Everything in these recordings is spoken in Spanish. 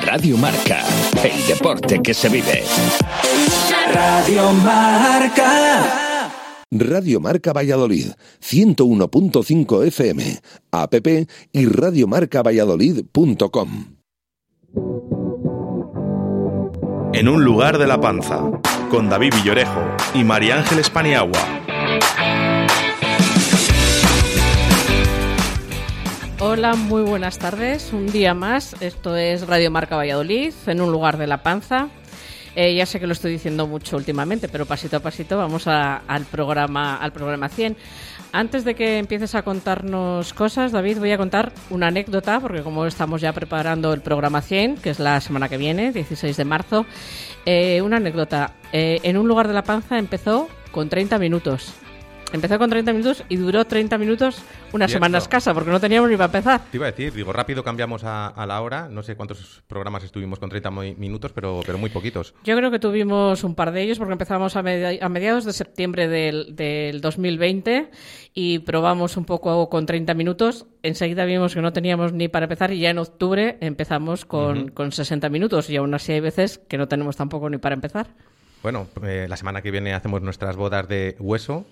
Radio Marca, el deporte que se vive. Radio Marca. Radio Marca Valladolid, 101.5 FM, app y radiomarcavalladolid.com. En un lugar de la panza, con David Villorejo y María Ángeles Paniagua. Hola, muy buenas tardes. Un día más. Esto es Radio Marca Valladolid, en un lugar de la panza. Eh, ya sé que lo estoy diciendo mucho últimamente, pero pasito a pasito vamos al programa al programa 100. Antes de que empieces a contarnos cosas, David, voy a contar una anécdota, porque como estamos ya preparando el programa 100, que es la semana que viene, 16 de marzo, eh, una anécdota. Eh, en un lugar de la panza empezó con 30 minutos. Empezó con 30 minutos y duró 30 minutos una Cierto. semana escasa, porque no teníamos ni para empezar. Te iba a decir, digo, rápido cambiamos a, a la hora. No sé cuántos programas estuvimos con 30 mi- minutos, pero, pero muy poquitos. Yo creo que tuvimos un par de ellos porque empezamos a, media- a mediados de septiembre del, del 2020 y probamos un poco con 30 minutos. Enseguida vimos que no teníamos ni para empezar y ya en octubre empezamos con, con 60 minutos y aún así hay veces que no tenemos tampoco ni para empezar. Bueno, eh, la semana que viene hacemos nuestras bodas de hueso.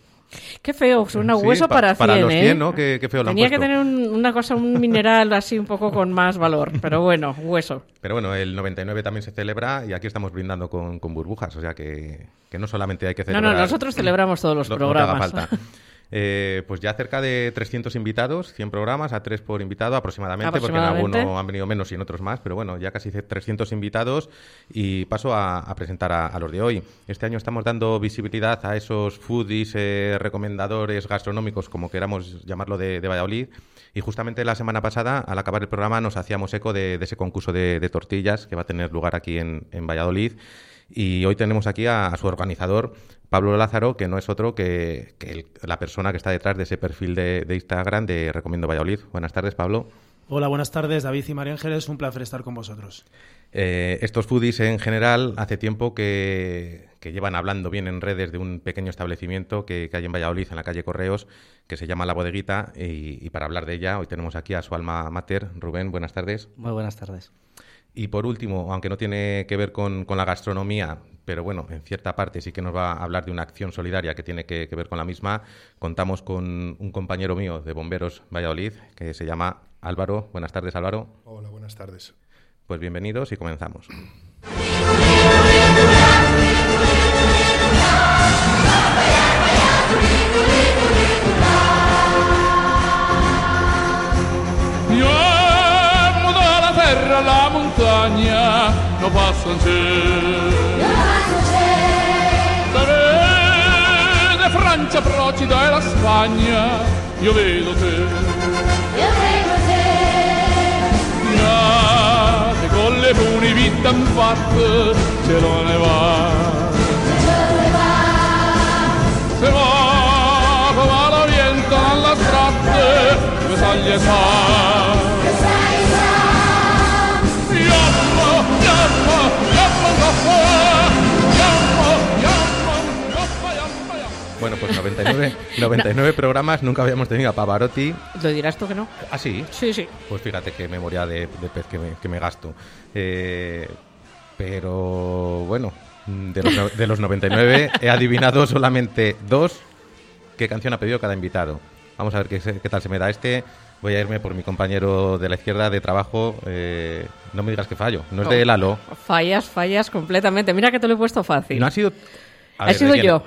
Qué feo, suena Sí, hueso pa- para 100, para los ¿eh? 100, ¿no? Qué- qué feo lo han Tenía que tener un- una cosa, un mineral así un poco con más valor, pero bueno, hueso. Pero bueno, el 99 también se celebra y aquí estamos brindando con, con burbujas. O sea que, que no solamente hay que No, celebrar. no, nosotros celebramos todos los lo- lo que haga programas. falta. Eh, pues ya cerca de 300 invitados, 100 programas, a 3 por invitado aproximadamente, porque en Aproximadamente. alguno han venido menos y en otros más, pero bueno, ya casi 300 invitados y paso a, a presentar a, a los de hoy. Este año estamos dando visibilidad a esos foodies, eh, recomendadores gastronómicos, como queramos llamarlo, de, de Valladolid. Y justamente la semana pasada, al acabar el programa, nos hacíamos eco de, de ese concurso de, de tortillas que va a tener lugar aquí en, en Valladolid. Y hoy tenemos aquí a, a su organizador, Pablo Lázaro, que no es otro que, que el- la persona que está detrás de ese perfil de, de Instagram de Recomiendo Valladolid. Buenas tardes, Pablo. Hola, buenas tardes, David y María Ángeles. Un placer estar con vosotros. Eh, estos foodies en general hace tiempo que, que llevan hablando bien en redes de un pequeño establecimiento que, que hay en Valladolid, en la calle Correos, que se llama La Bodeguita. Y, y para hablar de ella, hoy tenemos aquí a su alma mater, Rubén. Buenas tardes. Muy buenas tardes. Y por último, aunque no tiene que ver con, con la gastronomía, pero bueno, en cierta parte sí que nos va a hablar de una acción solidaria que tiene que, que ver con la misma, contamos con un compañero mío de Bomberos Valladolid que se llama Álvaro. Buenas tardes, Álvaro. Hola, buenas tardes. Pues bienvenidos y comenzamos. montagna non passo in cielo. Da vede Francia, Procida e la Spagna, io vedo te. Nate con le puni vita in fatte, ce lo ne va. Se va, come la viento alla strada, come saglia sa. Bueno, pues 99, 99 programas, nunca habíamos tenido a Pavarotti. ¿Lo dirás tú que no? ¿Ah, sí? Sí, sí. Pues fíjate qué memoria de, de pez que me, que me gasto. Eh, pero bueno, de los, de los 99 he adivinado solamente dos qué canción ha pedido cada invitado. Vamos a ver qué, tal se me da este. Voy a irme por mi compañero de la izquierda de trabajo. eh, no me digas que fallo. No es de Lalo. Fallas, fallas completamente. Mira que te lo he puesto fácil. No ha sido. a He ver, sido yo.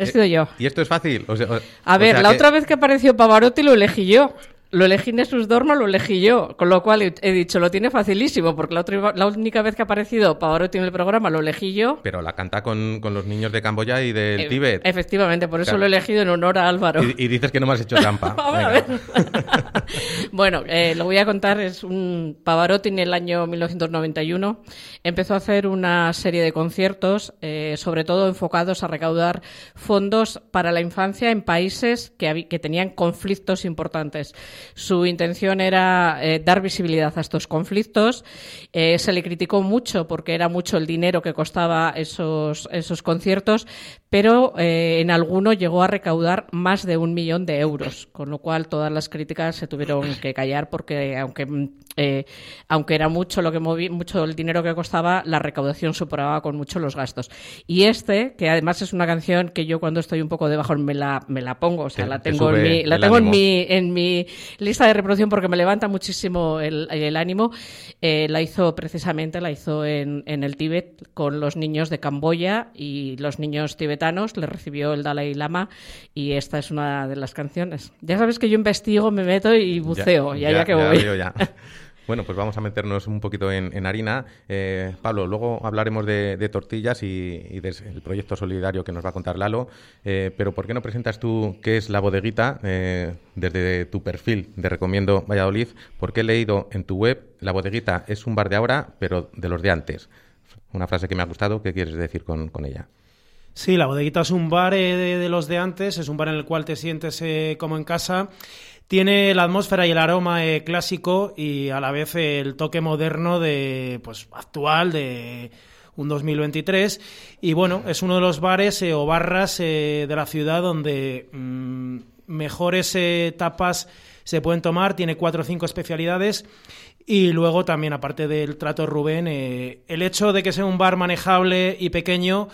He Eh, sido yo. ¿Y esto es fácil? O sea, o- A o ver, sea la que- otra vez que apareció Pavarotti lo elegí yo. Lo elegí en sus Dorma, lo elegí yo. Con lo cual he, dicho, lo tiene facilísimo, porque la, otra, la única vez que ha aparecido Pavarotti en el programa lo elegí yo. Pero la canta con, con los niños de Camboya y del Eh, Tíbet. Efectivamente, por eso Claro. lo he elegido en honor a Álvaro. Y, y dices que no me has hecho trampa. A ver. bueno, eh, lo voy a contar. Es un Pavarotti en el año 1991. Empezó a hacer una serie de conciertos, eh, sobre todo enfocados a recaudar fondos para la infancia en países que tenían conflictos importantes. Su intención era eh, dar visibilidad a estos conflictos. Eh, se le criticó mucho porque era mucho el dinero que costaba esos, esos conciertos, pero eh, en alguno llegó a recaudar más de un millón de euros, con lo cual todas las críticas se tuvieron tuvieron que callar porque aunque eh, aunque era mucho lo que moví, mucho el dinero que costaba, la recaudación superaba con mucho los gastos. Y este, que además es una canción que yo cuando estoy un poco debajo me la, me la pongo, o sea, la tengo, en mi, la tengo en mi, en mi lista de reproducción porque me levanta muchísimo el, el ánimo, eh, la hizo precisamente, la hizo en, en el Tíbet con los niños de Camboya y los niños tibetanos, le recibió el Dalai Lama y esta es una de las canciones. Ya sabes que yo investigo, me meto y buceo, ya, ya, que voy. Bueno, pues vamos a meternos un poquito en, harina. Eh, Pablo, luego hablaremos de, tortillas y, del proyecto solidario que nos va a contar Lalo. Eh, pero ¿por qué no presentas tú qué es la bodeguita eh, desde tu perfil de Recomiendo Valladolid? Porque he leído en tu web, la bodeguita es un bar de ahora, pero de los de antes. Una frase que me ha gustado. ¿Qué quieres decir con, ella? Sí, la bodeguita es un bar de, los de antes, es un bar en el cual te sientes como en casa tiene la atmósfera y el aroma eh, clásico y a la vez el toque moderno de pues actual de un 2023 y bueno es uno de los bares eh, o barras eh, de la ciudad donde mm, mejores tapas se pueden tomar. Tiene cuatro o cinco especialidades. Y luego también aparte del trato Rubén el hecho de que sea un bar manejable y pequeño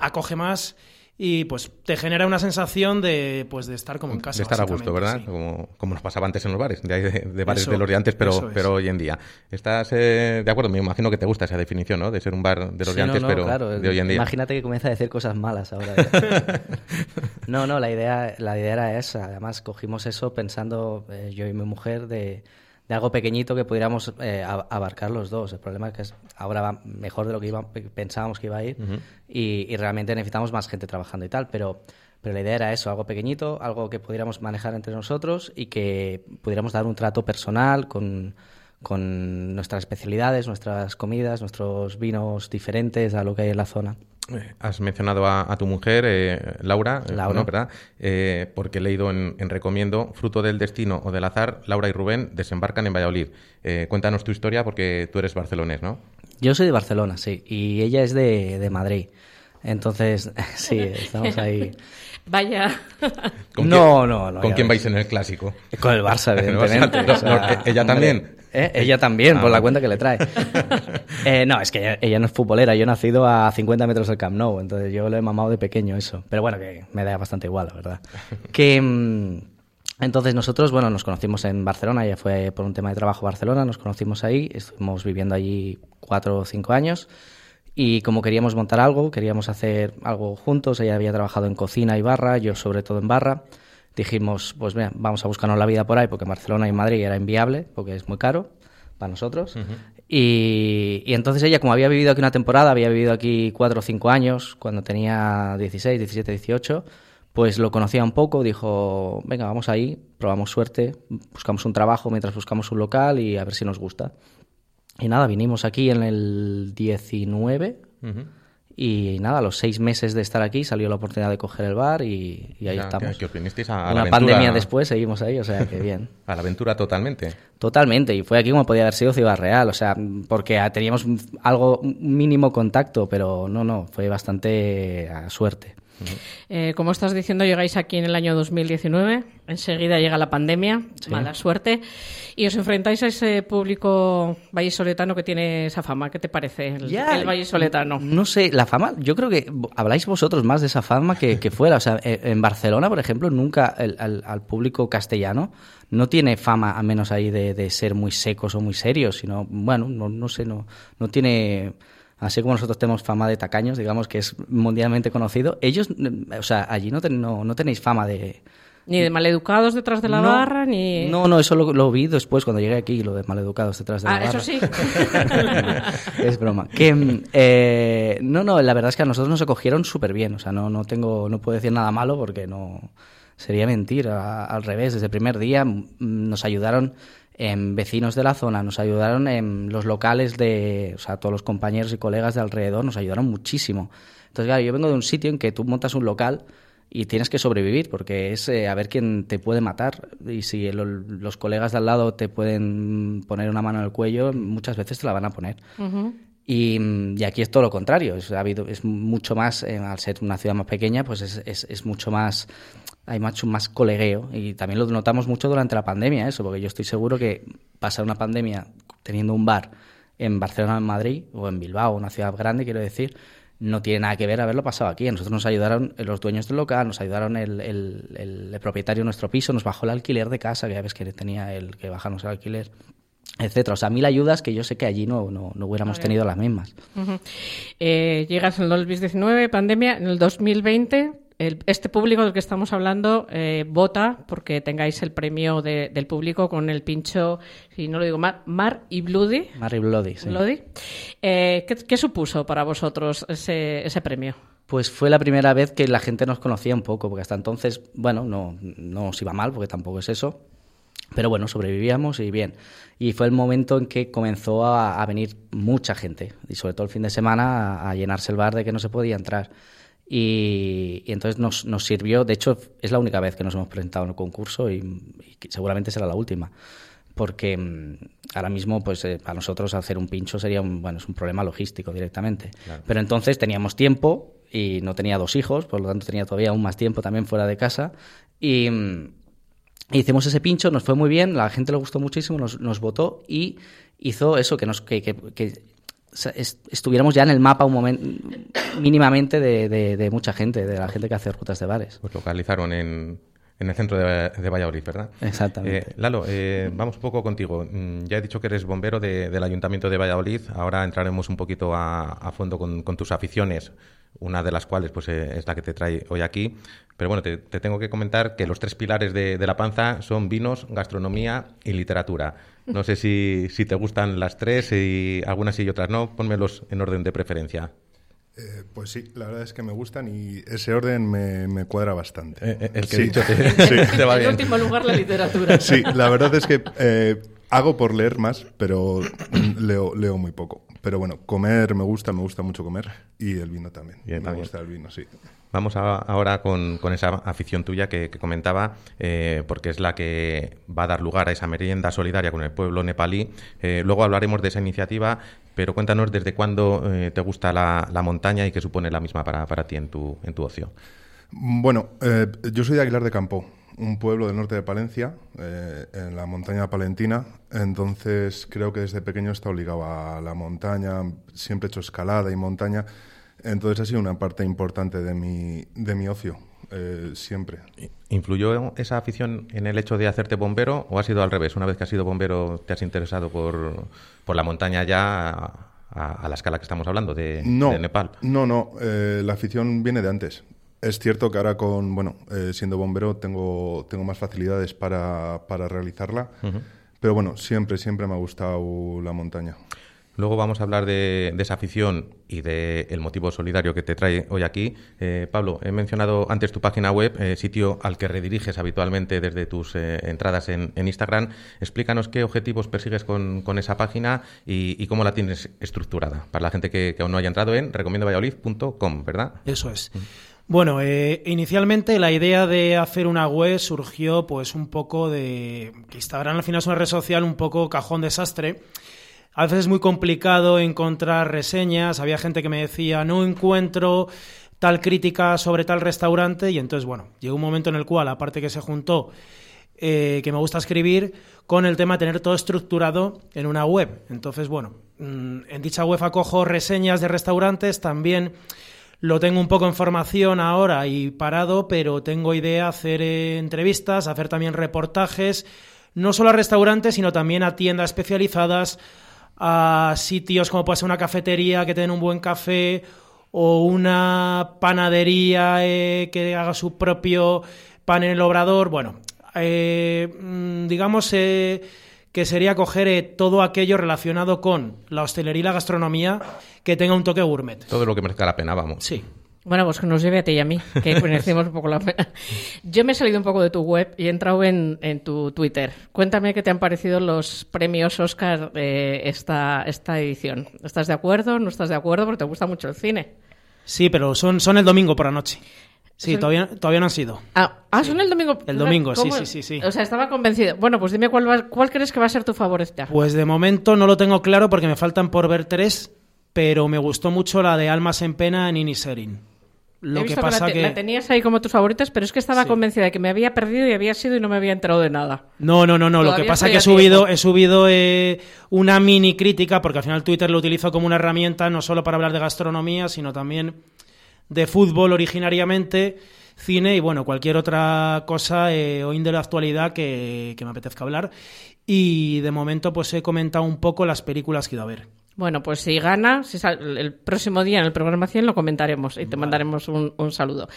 acoge más y pues te genera una sensación de pues de estar como en casa. De estar a gusto, ¿verdad? Como, como, nos pasaba antes en los bares, de, bares de los de antes, pero, pero hoy en día. ¿Estás eh, de acuerdo? Me imagino que te gusta esa definición, ¿no? De ser un bar de los de antes, pero de hoy en día. Imagínate que comienza a decir cosas malas ahora. no, no, la idea, la idea era esa. Además, cogimos eso pensando eh, yo y mi mujer de de algo pequeñito que pudiéramos eh, abarcar los dos. El problema es que ahora va mejor de lo que pensábamos que iba a ir y, realmente necesitamos más gente trabajando y tal, pero, pero la idea era eso, algo pequeñito, algo que pudiéramos manejar entre nosotros y que pudiéramos dar un trato personal con, con nuestras especialidades, nuestras comidas, nuestros vinos diferentes a lo que hay en la zona. Eh, has mencionado a, tu mujer, eh, Laura, eh, Laura. ¿verdad? porque he leído en, Recomiendo, fruto del destino o del azar, Laura y Rubén desembarcan en Valladolid. cuéntanos tu historia porque tú eres barcelonés, ¿no? Yo soy de Barcelona, sí, y ella es de, Madrid. Entonces, sí, estamos ahí. Vaya. no, no, no. ¿Con quién vais en el clásico? Con el Barça, evidentemente. ¿Ella también? ¿Eh? Ella también, por la ah. cuenta que le trae. Eh, no, es que ella, no es futbolera. Yo he nacido a 50 metros del Camp Nou, entonces yo lo he mamado de pequeño eso. Pero bueno, que me da bastante igual, la verdad. Que... Mm, entonces nosotros, bueno, nos conocimos en Barcelona, ella fue por un tema de trabajo Barcelona, nos conocimos ahí, estuvimos viviendo allí cuatro o cinco años y como queríamos montar algo, queríamos hacer algo juntos, ella había trabajado en cocina y barra, yo sobre todo en barra, dijimos, pues mira, vamos a buscarnos la vida por ahí, porque Barcelona y Madrid era inviable, porque es muy caro para nosotros. y, entonces ella, como había vivido aquí una temporada, había vivido aquí cuatro o cinco años, cuando tenía 16, 17, 18, pues lo conocía un poco, dijo, venga, vamos ahí, probamos suerte, buscamos un trabajo mientras buscamos un local y a ver si nos gusta. Y nada, vinimos aquí en el 19. Y nada, a los seis meses de estar aquí salió la oportunidad de coger el bar y, ahí estamos. Que, a, Una pandemia después seguimos ahí, o sea que bien. a la aventura totalmente. Totalmente, y fue aquí como podía haber sido Ciudad Real, o sea, porque teníamos algo, mínimo contacto, pero no, no, fue bastante a suerte. Eh, como estás diciendo, llegáis aquí en el año 2019, enseguida llega la pandemia, mala suerte, y os enfrentáis a ese público vallisoletano que tiene esa fama. ¿Qué te parece el, el vallisoletano? No sé, la fama, yo creo que habláis vosotros más de esa fama que, fuera. O sea, eh, en Barcelona, por ejemplo, nunca al, público castellano no tiene fama, a menos ahí, de, ser muy secos o muy serios, sino, bueno, no, no sé, no, no tiene así como nosotros tenemos fama de tacaños, digamos que es mundialmente conocido, ellos, o sea, allí no, no, tenéis fama de... Ni de maleducados detrás de la barra, ni... No, no, eso lo, vi después cuando llegué aquí, lo de maleducados detrás de la ah, barra. eso sí. es broma. Que, eh, no, no, la verdad es que a nosotros nos acogieron súper bien, o sea, no, no tengo, no puedo decir nada malo porque no... Sería mentir, al revés, desde el primer día nos ayudaron en vecinos de la zona, nos ayudaron en los locales de, o sea, todos los compañeros y colegas de alrededor nos ayudaron muchísimo. Entonces, claro, yo vengo de un sitio en que tú montas un local y tienes que sobrevivir porque es eh, a ver quién te puede matar y si los colegas de al lado te pueden poner una mano en el cuello, muchas veces te la van a poner. y, aquí es todo lo contrario, es, ha habido, es mucho más, eh, al ser una ciudad más pequeña, pues es, es, es mucho más hay mucho más colegueo y también lo notamos mucho durante la pandemia eso, porque yo estoy seguro que pasar una pandemia teniendo un bar en Barcelona, en Madrid o en Bilbao, una ciudad grande, quiero decir, no tiene nada que ver haberlo pasado aquí. A nosotros nos ayudaron los dueños del local, nos ayudaron el, el, el, propietario de nuestro piso, nos bajó el alquiler de casa, que ya ves que tenía el que bajarnos el alquiler etcétera. O sea, mil ayudas que yo sé que allí no, no, no hubiéramos tenido las mismas. eh, llegas en el 2019, pandemia, en el 2020 este público del que estamos hablando eh, vota porque tengáis el premio del público con el pincho, si no lo digo mal, Mar y Bloody. Mar y Bloody, sí. Eh, ¿qué, supuso para vosotros ese, ese premio? Pues fue la primera vez que la gente nos conocía un poco, porque hasta entonces, bueno, no, no nos iba mal, porque tampoco es eso. Pero bueno, sobrevivíamos y bien. Y fue el momento en que comenzó a, venir mucha gente, y sobre todo el fin de semana, a, llenarse el bar de que no se podía entrar. Y, entonces nos, nos, sirvió, de hecho es la única vez que nos hemos presentado en un concurso y, seguramente será la última, porque mm, ahora mismo pues eh, para nosotros hacer un pincho sería un, bueno, es un problema logístico directamente. Pero entonces teníamos tiempo y no tenía dos hijos, por lo tanto tenía todavía aún más tiempo también fuera de casa. Y, mm, hicimos ese pincho, nos fue muy bien, la gente le gustó muchísimo, nos, nos votó y hizo eso, que, nos, que, que estuviéramos ya en el mapa un momento mínimamente de, de, mucha gente, de la gente que hace rutas de bares. Pues localizaron en, en el centro de, de, Valladolid, ¿verdad? Exactamente. Eh, Lalo, eh, vamos un poco contigo. Mm, ya he dicho que eres bombero del Ayuntamiento de Valladolid. Ahora entraremos un poquito a, a fondo con, con, tus aficiones, una de las cuales pues, eh, es la que te trae hoy aquí. Pero bueno, te, te tengo que comentar que los tres pilares de, de la panza son vinos, gastronomía y literatura. No sé si, si te gustan las tres y algunas y otras no. Pónmelos en orden de preferencia. Eh, pues sí, la verdad es que me gustan y ese orden me, me cuadra bastante. Eh, el que he dicho te, sí. te va bien. En último lugar, la literatura. Sí, la verdad es que hago por leer más, pero leo, leo muy poco. Pero bueno, comer me gusta, me gusta mucho comer y el vino también. me gusta el vino, sí. Vamos ahora con, esa afición tuya que, comentaba, eh, porque es la que va a dar lugar a esa merienda solidaria con el pueblo nepalí. Eh, luego hablaremos de esa iniciativa, pero cuéntanos desde cuándo eh, te gusta la, montaña y qué supone la misma para, para ti en tu, en tu ocio. Bueno, yo soy de Aguilar de Campo, un pueblo del norte de Palencia, en la montaña palentina. Entonces creo que desde pequeño está obligado a la montaña, siempre he hecho escalada y montaña. Entonces ha sido una parte importante de mi, de mi ocio, eh, siempre. ¿Influyó esa afición en el hecho de hacerte bombero o ha sido al revés? Una vez que has sido bombero, ¿te has interesado por, por la montaña ya a, la escala que estamos hablando de, Nepal? No, no, eh, la afición viene de antes. Es cierto que ahora con, bueno, eh, siendo bombero tengo, tengo más facilidades para, para realizarla, pero bueno, siempre, siempre me ha gustado la montaña. Luego vamos a hablar de, esa afición y del motivo solidario que te trae hoy aquí. Eh, Pablo, he mencionado antes tu página web, eh, sitio al que rediriges habitualmente desde tus eh, entradas en, Instagram. Explícanos qué objetivos persigues con, esa página y, cómo la tienes estructurada. Para la gente que, aún no haya entrado en recomiendovalladolid.com, ¿verdad? Eso es. Bueno, inicialmente la idea de hacer una web surgió pues un poco de que Instagram al final es una red social un poco cajón desastre a veces es muy complicado encontrar reseñas. Había gente que me decía, no encuentro tal crítica sobre tal restaurante. Y entonces, bueno, llegó un momento en el cual, aparte que se juntó, eh, que me gusta escribir, con el tema de tener todo estructurado en una web. Entonces, bueno, mm, en dicha web acojo reseñas de restaurantes, también lo tengo un poco en formación ahora y parado, pero tengo idea hacer eh, entrevistas, hacer también reportajes, no solo a restaurantes, sino también a tiendas especializadas, a sitios como puede ser una cafetería que tenga un buen café o una panadería eh, que haga su propio pan en el obrador. Bueno, eh, mm, digamos eh, que sería coger todo aquello relacionado con la hostelería y la gastronomía que tenga un toque gourmet. Todo lo que merezca la pena, vamos. Sí. Bueno, pues que nos lleve a ti y a mí, que conocemos un poco la pena. Yo me he salido un poco de tu web y he entrado en, tu Twitter. Cuéntame qué te han parecido los premios Oscar de esta, esta edición. ¿Estás de acuerdo? ¿No estás de acuerdo? Porque te gusta mucho el cine. Sí, pero son, son el domingo por la noche. Sí, todavía, todavía no han sido. Ah, ah son el domingo. El domingo, sí, sí, sí, sí. O sea, estaba convencido. Bueno, pues dime cuál, cuál crees que va a ser tu favorita. Pues de momento no lo tengo claro porque me faltan por ver tres, pero me gustó mucho la de Almas en Pena en Iniserin. Lo He que pasa la, te- que... la tenías ahí como tus favoritas, pero es que estaba Sí. convencida de que me había perdido y había sido y no me había enterado de nada. No, no, no, no. Lo que pasa es que he subido, he subido eh, una mini crítica, porque al final Twitter lo utilizo como una herramienta no solo para hablar de gastronomía, sino también de fútbol originariamente, cine y bueno, cualquier otra cosa eh, índole de actualidad que, que me apetezca hablar. Y de momento pues he comentado un poco las películas que he ido a ver. Bueno, pues si gana, si sal- el próximo día en el programa 100 lo comentaremos y te mandaremos un, un saludo.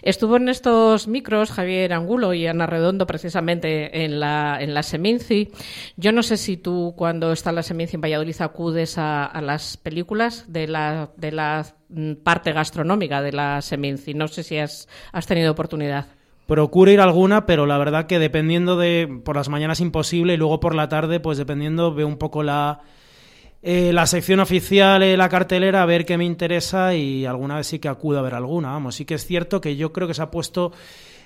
Estuvo en estos micros Javier Angulo y Ana Redondo precisamente en la, en la Seminci. Yo no sé si tú cuando está la Seminci en Valladolid acudes a, a las películas de la, de la mm, parte gastronómica de la Seminci. No sé si has, has tenido oportunidad. Procuro ir alguna, pero la verdad que dependiendo de... Por las mañanas imposible y luego por la tarde, pues dependiendo, veo un poco la... eh, la sección oficial, eh, la cartelera, a ver qué me interesa y alguna vez sí que acudo a ver alguna. Vamos, sí que es cierto que yo creo que se ha puesto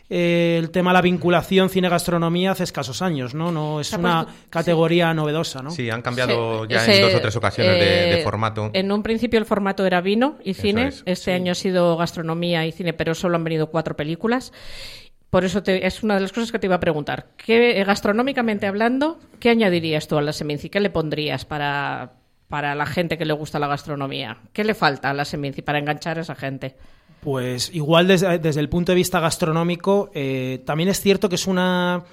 eh, el tema de la vinculación cine-gastronomía hace escasos años, ¿no? No es una puesto- categoría novedosa, ¿no? Sí, han cambiado ya Ese, en dos o tres ocasiones de, de eh, formato. En un principio el formato era vino y cine. es, este año ha sido gastronomía y cine, pero solo han venido cuatro películas. Por eso te- es una de las cosas que te iba a preguntar. ¿Qué, gastronómicamente hablando, ¿qué añadirías tú a la Seminci? ¿Qué le pondrías para, para la gente que le gusta la gastronomía? ¿Qué le falta a la Seminci para enganchar a esa gente? Pues igual desde, desde el punto de vista gastronómico, eh, también es cierto que es una,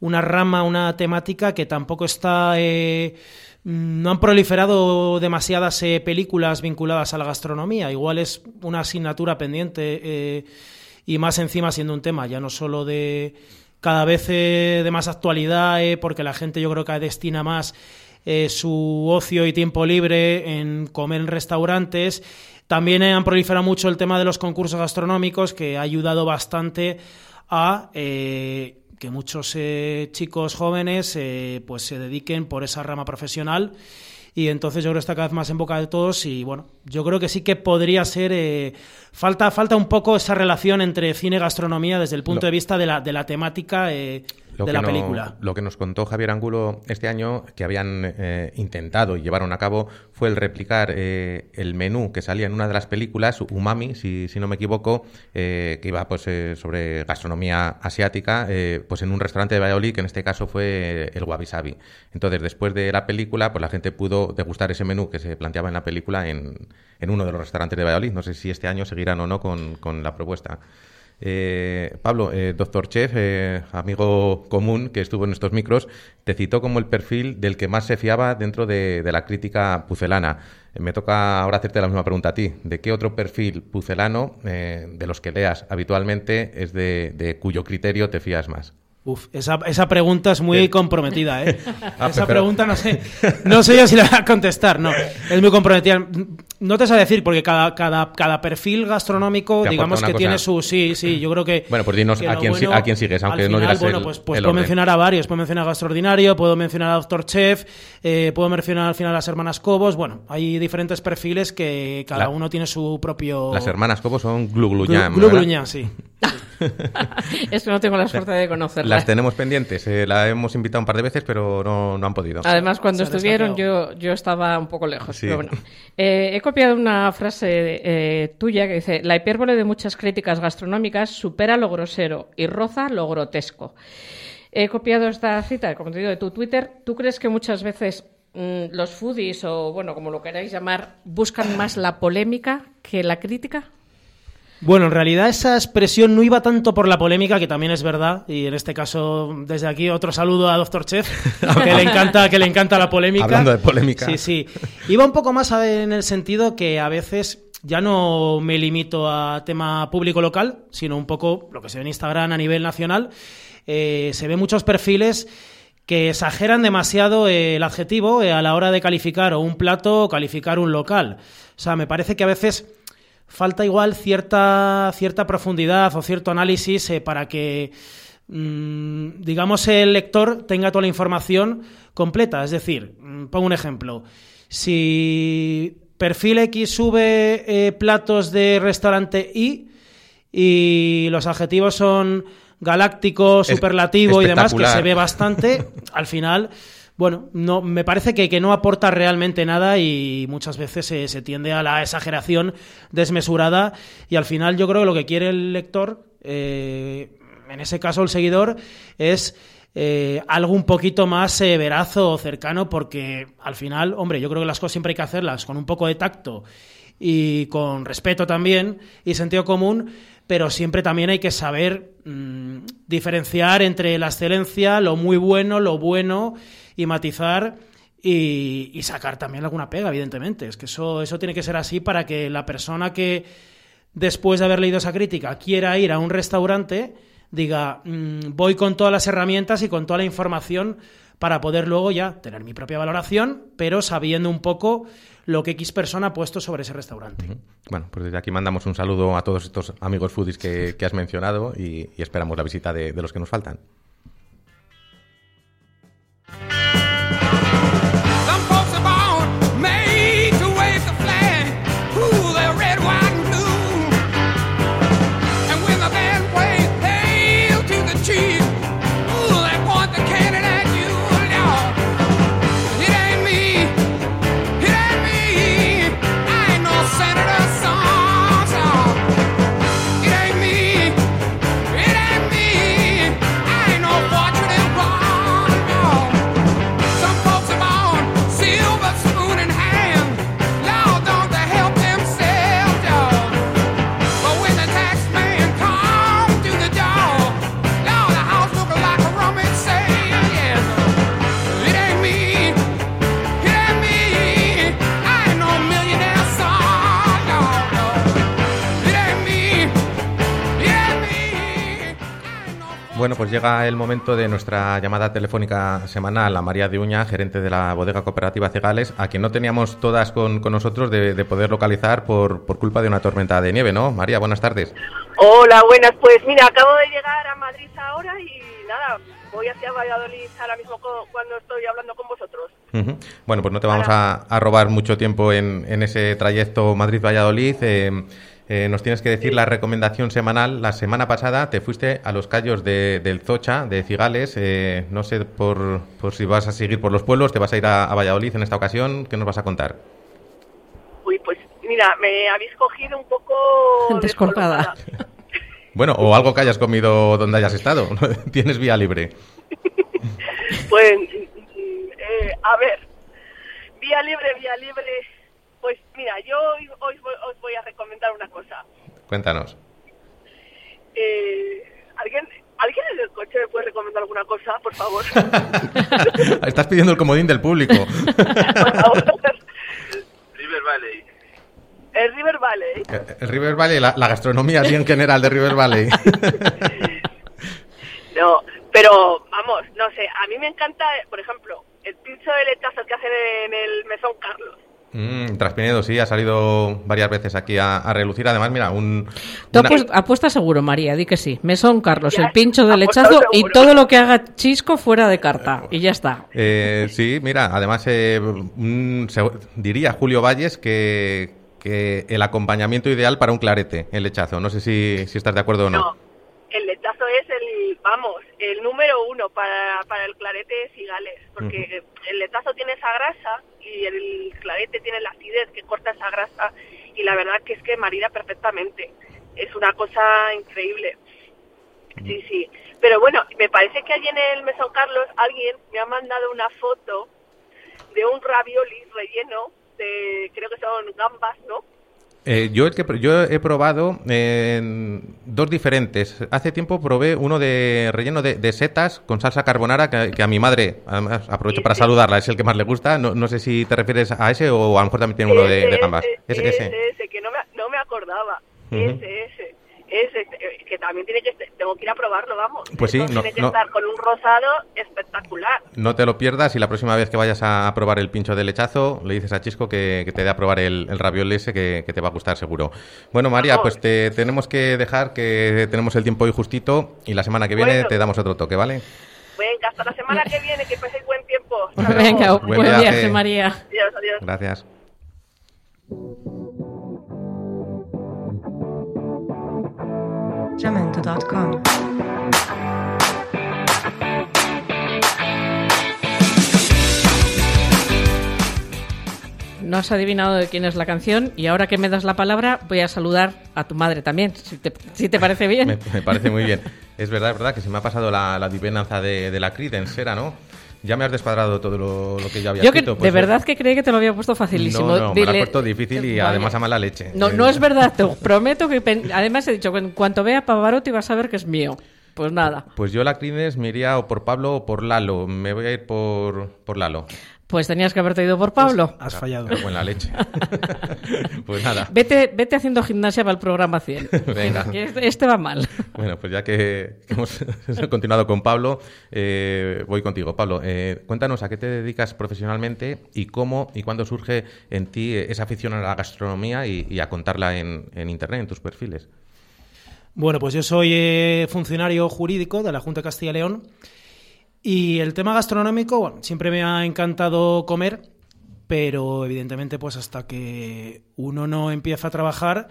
una rama, una temática que tampoco está... eh, no han proliferado demasiadas eh, películas vinculadas a la gastronomía. Igual es una asignatura pendiente y más encima siendo un tema ya no solo de cada vez de más actualidad, eh, porque la gente yo creo que destina más eh, su ocio y tiempo libre en comer en restaurantes. También han proliferado mucho el tema de los concursos gastronómicos, que ha ayudado bastante a eh, que muchos eh, chicos jóvenes eh, pues se dediquen por esa rama profesional. Y entonces yo creo que está cada vez más en boca de todos y bueno, yo creo que sí que podría ser... eh, falta, falta un poco esa relación entre cine y gastronomía desde el punto Lo- de vista de la, de la temática eh, Lo de que la no- película. Lo que nos contó Javier Angulo este año, que habían eh, intentado y llevaron a cabo, fue el replicar eh, el menú que salía en una de las películas, Umami, si, si no me equivoco, eh, que iba pues eh, sobre gastronomía asiática, pues en un restaurante de Valladolid, que en este caso fue el Wabi Sabi. Entonces, después de la película, pues la gente pudo degustar ese menú que se planteaba en la película en, en uno de los restaurantes de Valladolid. No sé si este año seguirán o no con, con la propuesta. Eh, Pablo, eh, doctor Chef, eh, amigo común que estuvo en estos micros, te citó como el perfil del que más se fiaba dentro de, de la crítica pucelana. Me toca ahora hacerte la misma pregunta a ti. ¿De qué otro perfil pucelano eh, de los que leas habitualmente es de, de cuyo criterio te fías más? Uf, esa, esa pregunta es muy comprometida, ¿eh? Ah, esa pero- pregunta no sé, no sé yo si la voy a contestar, no. Es muy comprometida. No te sé decir, porque cada, cada, cada perfil gastronómico, digamos que cosa. tiene su... Sí, sí, yo creo que... Bueno, pues dinos que a quién, bueno, a quién sigues, aunque al no digas bueno, el, pues, pues el puedo orden. mencionar a varios. Puedo mencionar a Gastroordinario, puedo mencionar a Doctor Chef, eh, puedo mencionar al final a las hermanas Cobos. Bueno, hay diferentes perfiles que cada La- uno tiene su propio... Las hermanas Cobo son Glu Glu Ñam, Glu. Glu Ñam, sí. es que no tengo la suerte de conocerlas. Las tenemos pendientes. eh, la hemos invitado un par de veces, pero no, no han podido. Además, cuando estuvieron, yo, yo estaba un poco lejos. Sí. Pero bueno. Eh, he copiado una frase eh, tuya que dice: La hipérbole de muchas críticas gastronómicas supera lo grosero y roza lo grotesco. He copiado esta cita, como te digo, de tu Twitter. ¿Tú crees que muchas veces mm, los foodies, o bueno, como lo queráis llamar, buscan más la polémica que la crítica? Bueno, en realidad esa expresión no iba tanto por la polémica, que también es verdad, y en este caso, desde aquí otro saludo a Doctor Chef, que le encanta, que le encanta la polémica. Hablando de polémica. Sí, sí. Iba un poco más en el sentido que a veces ya no me limito a tema público local, sino un poco lo que se ve en Instagram a nivel nacional. Eh, se ven muchos perfiles que exageran demasiado eh, el adjetivo eh, a la hora de calificar o un plato o calificar un local. O sea, me parece que a veces falta igual cierta, cierta profundidad o cierto análisis eh, para que, mm, digamos, el lector tenga toda la información completa. Es decir, mm, pongo un ejemplo. Si perfil X sube eh, platos de restaurante Y y los adjetivos son galáctico, Es- superlativo y demás, que se ve bastante, al final... bueno, no, me parece que, que no aporta realmente nada y muchas veces se, tiende a la exageración desmesurada y al final yo creo que lo que quiere el lector, eh, en ese caso el seguidor, es eh, algo un poquito más eh, veraz o cercano, porque al final, hombre, yo creo que las cosas siempre hay que hacerlas con un poco de tacto y con respeto también y sentido común, pero siempre también hay que saber mm, diferenciar entre la excelencia, lo muy bueno, lo bueno y matizar. Y, y sacar también alguna pega, evidentemente. Es que eso, eso tiene que ser así para que la persona que después de haber leído esa crítica quiera ir a un restaurante, diga, mm, voy con todas las herramientas y con toda la información para poder luego ya tener mi propia valoración, pero sabiendo un poco lo que X persona ha puesto sobre ese restaurante. Bueno, pues desde aquí mandamos un saludo a todos estos amigos foodies que, que has mencionado y, esperamos la visita de los que nos faltan. Pues llega el momento de nuestra llamada telefónica semanal a María de Uña, gerente de la bodega cooperativa Cegales, a quien no teníamos todas con, con nosotros de, de poder localizar por, por culpa de una tormenta de nieve, ¿no? María, buenas tardes. Hola, buenas. Pues mira, acabo de llegar a Madrid ahora y nada, voy hacia Valladolid ahora mismo cuando estoy hablando con vosotros. Bueno, pues no te vamos a, a robar mucho tiempo en, en ese trayecto Madrid-Valladolid. Eh, eh, nos tienes que decir la recomendación semanal. La semana pasada te fuiste a los callos de- del Zocha, de Cigales. Eh, no sé por, por si vas a seguir por los pueblos, te vas a ir a, a Valladolid en esta ocasión. ¿Qué nos vas a contar? Uy, pues mira, me habéis cogido un poco. Bueno, o algo que hayas comido donde hayas estado. Tienes vía libre. Pues, mm, eh, a ver, vía libre, vía libre. Pues mira, yo hoy, hoy voy- os voy a recomendar una cosa. Cuéntanos. Eh, ¿alguien, ¿Alguien en el coche me puede recomendar alguna cosa, por favor? Estás pidiendo el comodín del público. River Valley. El River Valley. El River Valley, la, la gastronomía así en general de River Valley. No, pero vamos, no sé, a mí me encanta, eh, por ejemplo, el pincho de lechazo que hacen en el Mesón Carlos. Mm, Traspinedo, sí, ha salido varias veces aquí a, a relucir. Además, mira, un... Tú una- apuest- apuesta seguro, María, di que sí. Mesón, Carlos, el pincho de apuesta lechazo y todo lo que haga Chisco fuera de carta. Y ya está. Eh, sí, mira, además eh, un- se- diría Julio Valles que, que el acompañamiento ideal para un clarete, el lechazo. No sé si, si estás de acuerdo o no. Es el, vamos, el número uno para, para el clarete de cigales, porque el lechazo tiene esa grasa y el clarete tiene la acidez que corta esa grasa y la verdad que es que marida perfectamente. Es una cosa increíble. Sí, sí. Pero bueno, me parece que allí en el Mesón Carlos alguien me ha mandado una foto de un ravioli relleno de, creo que son gambas, ¿no? Eh, yo, el que, yo he probado eh, dos diferentes. Hace tiempo probé uno de relleno de, de setas con salsa carbonara que, que a mi madre, además, aprovecho para saludarla, es el que más le gusta. No, no sé si te refieres a ese o a lo mejor también tiene uno de, de gambas. Ese, Ese, ese. ese, ese, que no me, no me acordaba. Ujú. Ese, ese, ese, eh, que también tiene que, tengo que ir a probarlo, vamos. Pues sí, no- tiene que no- estar con un rosado espectacular. No te lo pierdas y la próxima vez que vayas a probar el pincho de lechazo, le dices a Chisco que, que te dé a probar el, el ravioli ese que, que te va a gustar seguro. Bueno, María, pues te tenemos que dejar que tenemos el tiempo hoy justito y la semana que viene Bueno. te damos otro toque, ¿vale? Venga, hasta la semana que viene, que paséis buen tiempo. Venga, Buen buen, viaje. viaje, María. Adiós, adiós. Gracias. Jamento.com. No has adivinado de quién es la canción y ahora que me das la palabra voy a saludar a tu madre también, si te, si te parece bien. me, me, parece muy bien. Es verdad, es verdad que se me ha pasado la, la de, de la Creedence, ¿era, no? Ya me has descuadrado todo lo, lo que yo había Yo que de pues, verdad que creí que te lo había puesto facilísimo. No, no, me lo has puesto difícil y Vale. además a mala leche. No, Eh, no es verdad, te prometo que... pen- Además he dicho que en cuanto vea Pavarotti vas a ver que es mío. Pues nada, Pues yo la Creedence me iría o por Pablo o por Lalo. Me voy a ir por, por Lalo. Pues tenías que haberte ido por Pablo. Has fallado. Pero buena leche. pues nada. Vete, vete haciendo gimnasia para el programa 100. Venga. Que Este, este va mal. Bueno, pues ya que, que hemos continuado con Pablo, eh, voy contigo. Pablo, eh, cuéntanos a qué te dedicas profesionalmente y cómo y cuándo surge en ti esa afición a la gastronomía y, y a contarla en, en Internet, en tus perfiles. Bueno, pues yo soy eh, funcionario jurídico de la Junta de Castilla y León y el tema gastronómico, bueno, siempre me ha encantado comer, pero evidentemente pues hasta que uno no empieza a trabajar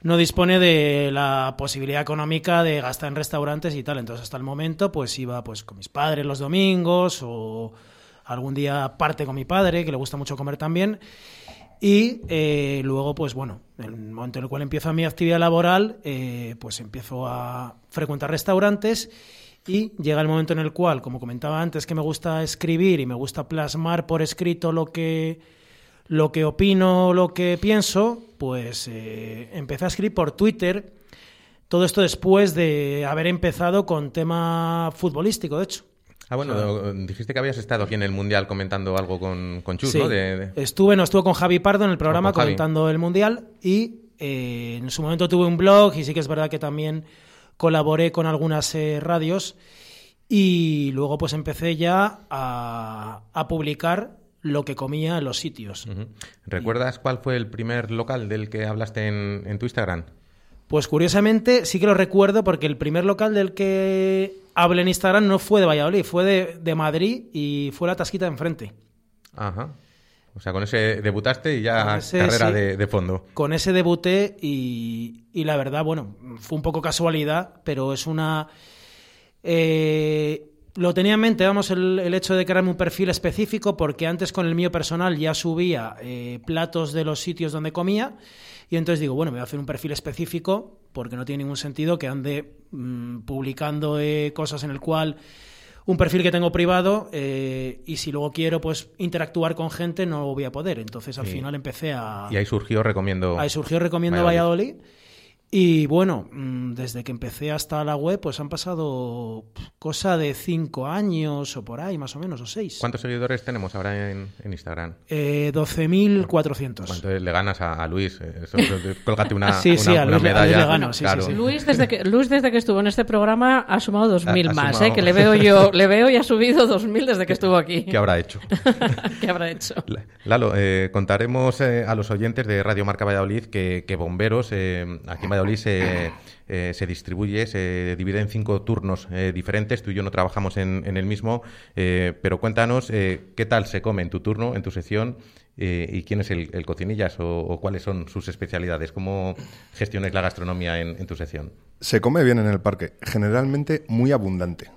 no dispone de la posibilidad económica de gastar en restaurantes y tal. Entonces hasta el momento pues iba pues con mis padres los domingos o algún día aparte con mi padre, que le gusta mucho comer también. Y eh, luego, pues bueno, en el momento en el cual empiezo mi actividad laboral, eh, pues empiezo a frecuentar restaurantes y llega el momento en el cual, como comentaba antes, que me gusta escribir y me gusta plasmar por escrito lo que, lo que opino, lo que pienso, pues eh, empecé a escribir por Twitter. Todo esto después de haber empezado con tema futbolístico, de hecho. Ah, bueno, dijiste que habías estado aquí en el Mundial comentando algo con, con Chus, Sí. ¿no? De- de- Estuve, no, estuve con Javi Pardo en el programa Ah, comentando el Mundial y eh, en su momento tuve un blog y sí que es verdad que también colaboré con algunas eh, radios y luego pues empecé ya a, a publicar lo que comía en los sitios. ¿Recuerdas cuál fue el primer local del que hablaste en, en tu Instagram? Pues curiosamente sí que lo recuerdo porque el primer local del que hablé en Instagram no fue de Valladolid, fue de, de Madrid y fue la tasquita de enfrente. Ajá. O sea, con ese debutaste y ya ese, carrera sí. de, de fondo. Con ese debuté y, y la verdad, bueno, fue un poco casualidad, pero es una... eh, lo tenía en mente, vamos, el, el hecho de crearme un perfil específico, porque antes con el mío personal ya subía eh, platos de los sitios donde comía, y entonces digo, bueno, me voy a hacer un perfil específico, porque no tiene ningún sentido que ande mm, publicando eh, cosas en el cual un perfil que tengo privado eh, y si luego quiero pues interactuar con gente no voy a poder. Entonces al Sí. final empecé a... Y ahí surgió Recomiendo. Ahí surgió Recomiendo Valladolid. Valladolid. Y bueno, mm, desde que empecé hasta la web, pues han pasado cosa de cinco años o por ahí, más o menos, o seis. ¿Cuántos seguidores tenemos ahora en, en Instagram? Eh, 12.400. ¿Cuánto le ganas a, a Luis? Eh, Eso, colgate una, Sí, sí, una- a una Luis le- a Luis le gano, sí, sí, claro. sí. Luis desde que Luis desde que estuvo en este programa ha sumado 2.000 Ha- ha más, sumado. ¿eh? que le veo yo, le veo y ha subido 2.000 desde que estuvo aquí. ¿Qué habrá hecho? ¿Qué habrá hecho? Lalo, eh, contaremos eh, a los oyentes de Radio Marca Valladolid que, que Bomberos eh, aquí en Valladolid se, eh, se distribuye, se divide en cinco turnos eh, diferentes. Tú y yo no trabajamos en, en el mismo, eh, pero cuéntanos qué tal se come en tu turno, en tu sección, y quién es el, el cocinillas o, o cuáles son sus especialidades. ¿Cómo gestionáis la gastronomía en, en tu sección? Se come bien en el parque, generalmente muy abundante.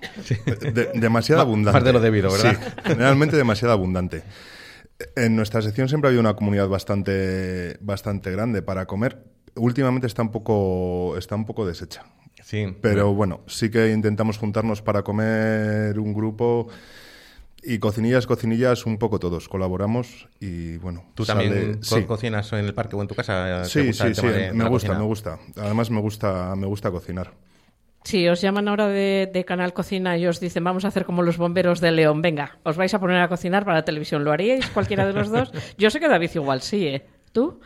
De- demasiado abundante. más de lo debido, ¿verdad? Sí, generalmente demasiado abundante. En nuestra sección siempre ha habido una comunidad bastante, bastante grande para comer. Últimamente está un poco, está un poco deshecha. Sí. Pero bueno, sí que intentamos juntarnos para comer un grupo y cocinillas, cocinillas, un poco todos. Colaboramos y bueno. ¿Tú sale- también co- sí. cocinas en el parque o en tu casa? ¿Te Sí, gusta sí, el sí, tema de- de me gusta, cocina? me gusta. Además me gusta, me gusta cocinar. Si os llaman ahora de, de Canal Cocina y os dicen vamos a hacer como los bomberos de León, venga, os vais a poner a cocinar para la televisión, ¿lo haríais cualquiera de los dos? Yo sé que David igual sí, ¿eh? ¿Tú?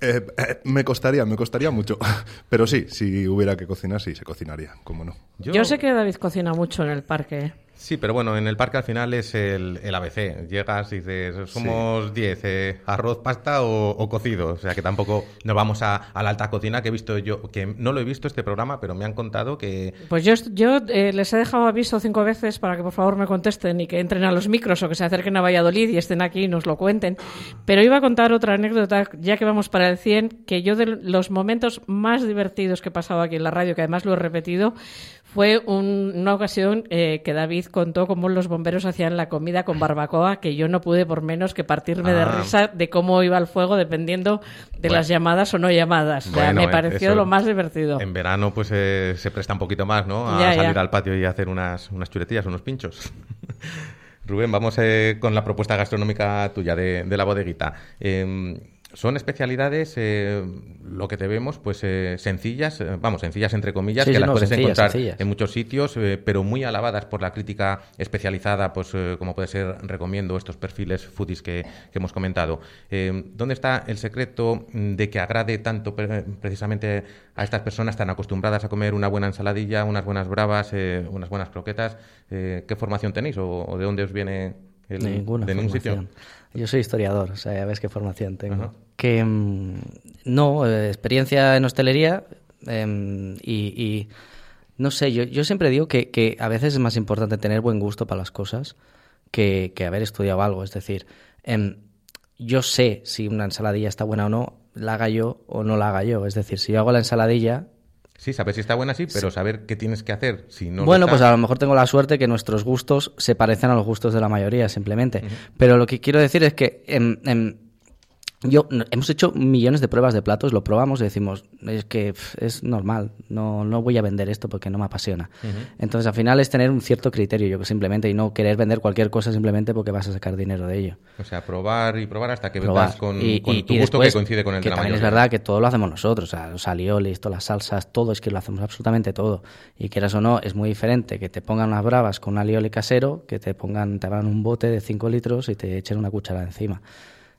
Eh, eh, me costaría, me costaría mucho. Pero sí, si hubiera que cocinar, sí, se cocinaría, cómo no. Yo, sé que David cocina mucho en el parque. Sí, pero bueno, en el parque al final es el, el ABC. Llegas y dices, somos 10, eh, arroz, pasta o, o cocido. O sea que tampoco nos vamos a, a la alta cocina, que he visto yo, que no lo he visto este programa, pero me han contado que... Pues yo eh, les he dejado aviso cinco veces para que por favor me contesten y que entren a los micros o que se acerquen a Valladolid y estén aquí y nos lo cuenten. Pero iba a contar otra anécdota, ya que vamos para el 100, que yo de los momentos más divertidos que he pasado aquí en la radio, que además lo he repetido, fue un- una ocasión eh, que David contó cómo los bomberos hacían la comida con barbacoa, que yo no pude por menos que partirme de Ah. risa de cómo iba el fuego dependiendo de Bueno. las llamadas o no llamadas. O sea, Bueno, me eh, pareció eso lo más divertido. En verano pues eh, se presta un poquito más, ¿no? A Ya, ya. salir al patio y hacer unas, unas chuletillas, unos pinchos. Rubén, vamos eh, con la propuesta gastronómica tuya de, de la bodeguita. Son especialidades, eh, lo que te vemos, pues eh, sencillas, eh, vamos, sencillas entre comillas, Sí, que sí, las no, puedes sencillas, encontrar sencillas. en muchos sitios, eh, pero muy alabadas por la crítica especializada, pues eh, como puede ser Recomiendo, estos perfiles foodies que, que hemos comentado. ¿Dónde está el secreto de que agrade tanto pre- precisamente a estas personas tan acostumbradas a comer una buena ensaladilla, unas buenas bravas, eh, unas buenas croquetas? ¿Qué formación tenéis o, o de dónde os viene el, Ninguna de ningún sitio? Yo soy historiador, o sea, ya ves qué formación tengo. Ajá. Que mm, no, eh, experiencia en hostelería em, y, y no sé, yo, yo siempre digo que, que a veces es más importante tener buen gusto para las cosas que, que haber estudiado algo. Es decir, em, yo sé si una ensaladilla está buena o no, la haga yo o no la haga yo. Es decir, si yo hago la ensaladilla, Sí, saber si está buena, sí, pero saber qué tienes que hacer si no bueno, pues a lo mejor tengo la suerte que nuestros gustos se parecen a los gustos de la mayoría, simplemente. Pero lo que quiero decir es que em, yo hemos hecho millones de pruebas de platos, lo probamos y decimos, es que es normal, no, no voy a vender esto porque no me apasiona. Entonces, al final es tener un cierto criterio, yo simplemente, y no querer vender cualquier cosa simplemente porque vas a sacar dinero de ello. O sea, probar y probar hasta que probar. veas con, Y- con y- tu y gusto después, que coincide con el que de la también es verdad que todo lo hacemos nosotros, o sea, los aliolis, todas las salsas, todo es que lo hacemos absolutamente todo. Y quieras o no, es muy diferente que te pongan unas bravas con un alioli casero, que te pongan, te hagan un bote de 5 litros y te echen una cuchara encima.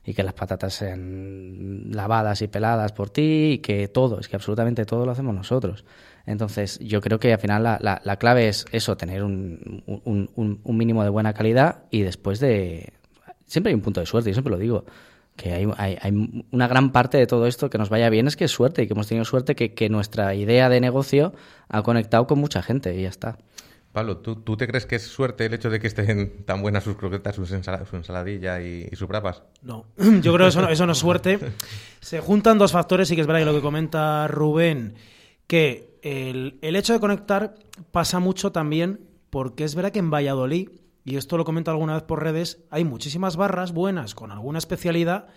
Y que las patatas sean lavadas y peladas por ti, y que todo, es que absolutamente todo lo hacemos nosotros. Entonces, yo creo que al final la, la- la clave es eso, tener un, un- un- mínimo de buena calidad y después de... Siempre hay un punto de suerte, yo siempre lo digo que hay, hay- hay una gran parte de todo esto que nos vaya bien es que es suerte y que hemos tenido suerte que, que nuestra idea de negocio ha conectado con mucha gente y ya está. Pablo, ¿tú, tú te crees que es suerte el hecho de que estén tan buenas sus croquetas, sus su ensaladilla y, sus bravas? No, yo creo que eso no, eso no es suerte. Se juntan dos factores, y que es verdad que lo que comenta Rubén, que el, el hecho de conectar pasa mucho también porque es verdad que en Valladolid, y esto lo comento alguna vez por redes, hay muchísimas barras buenas con alguna especialidad,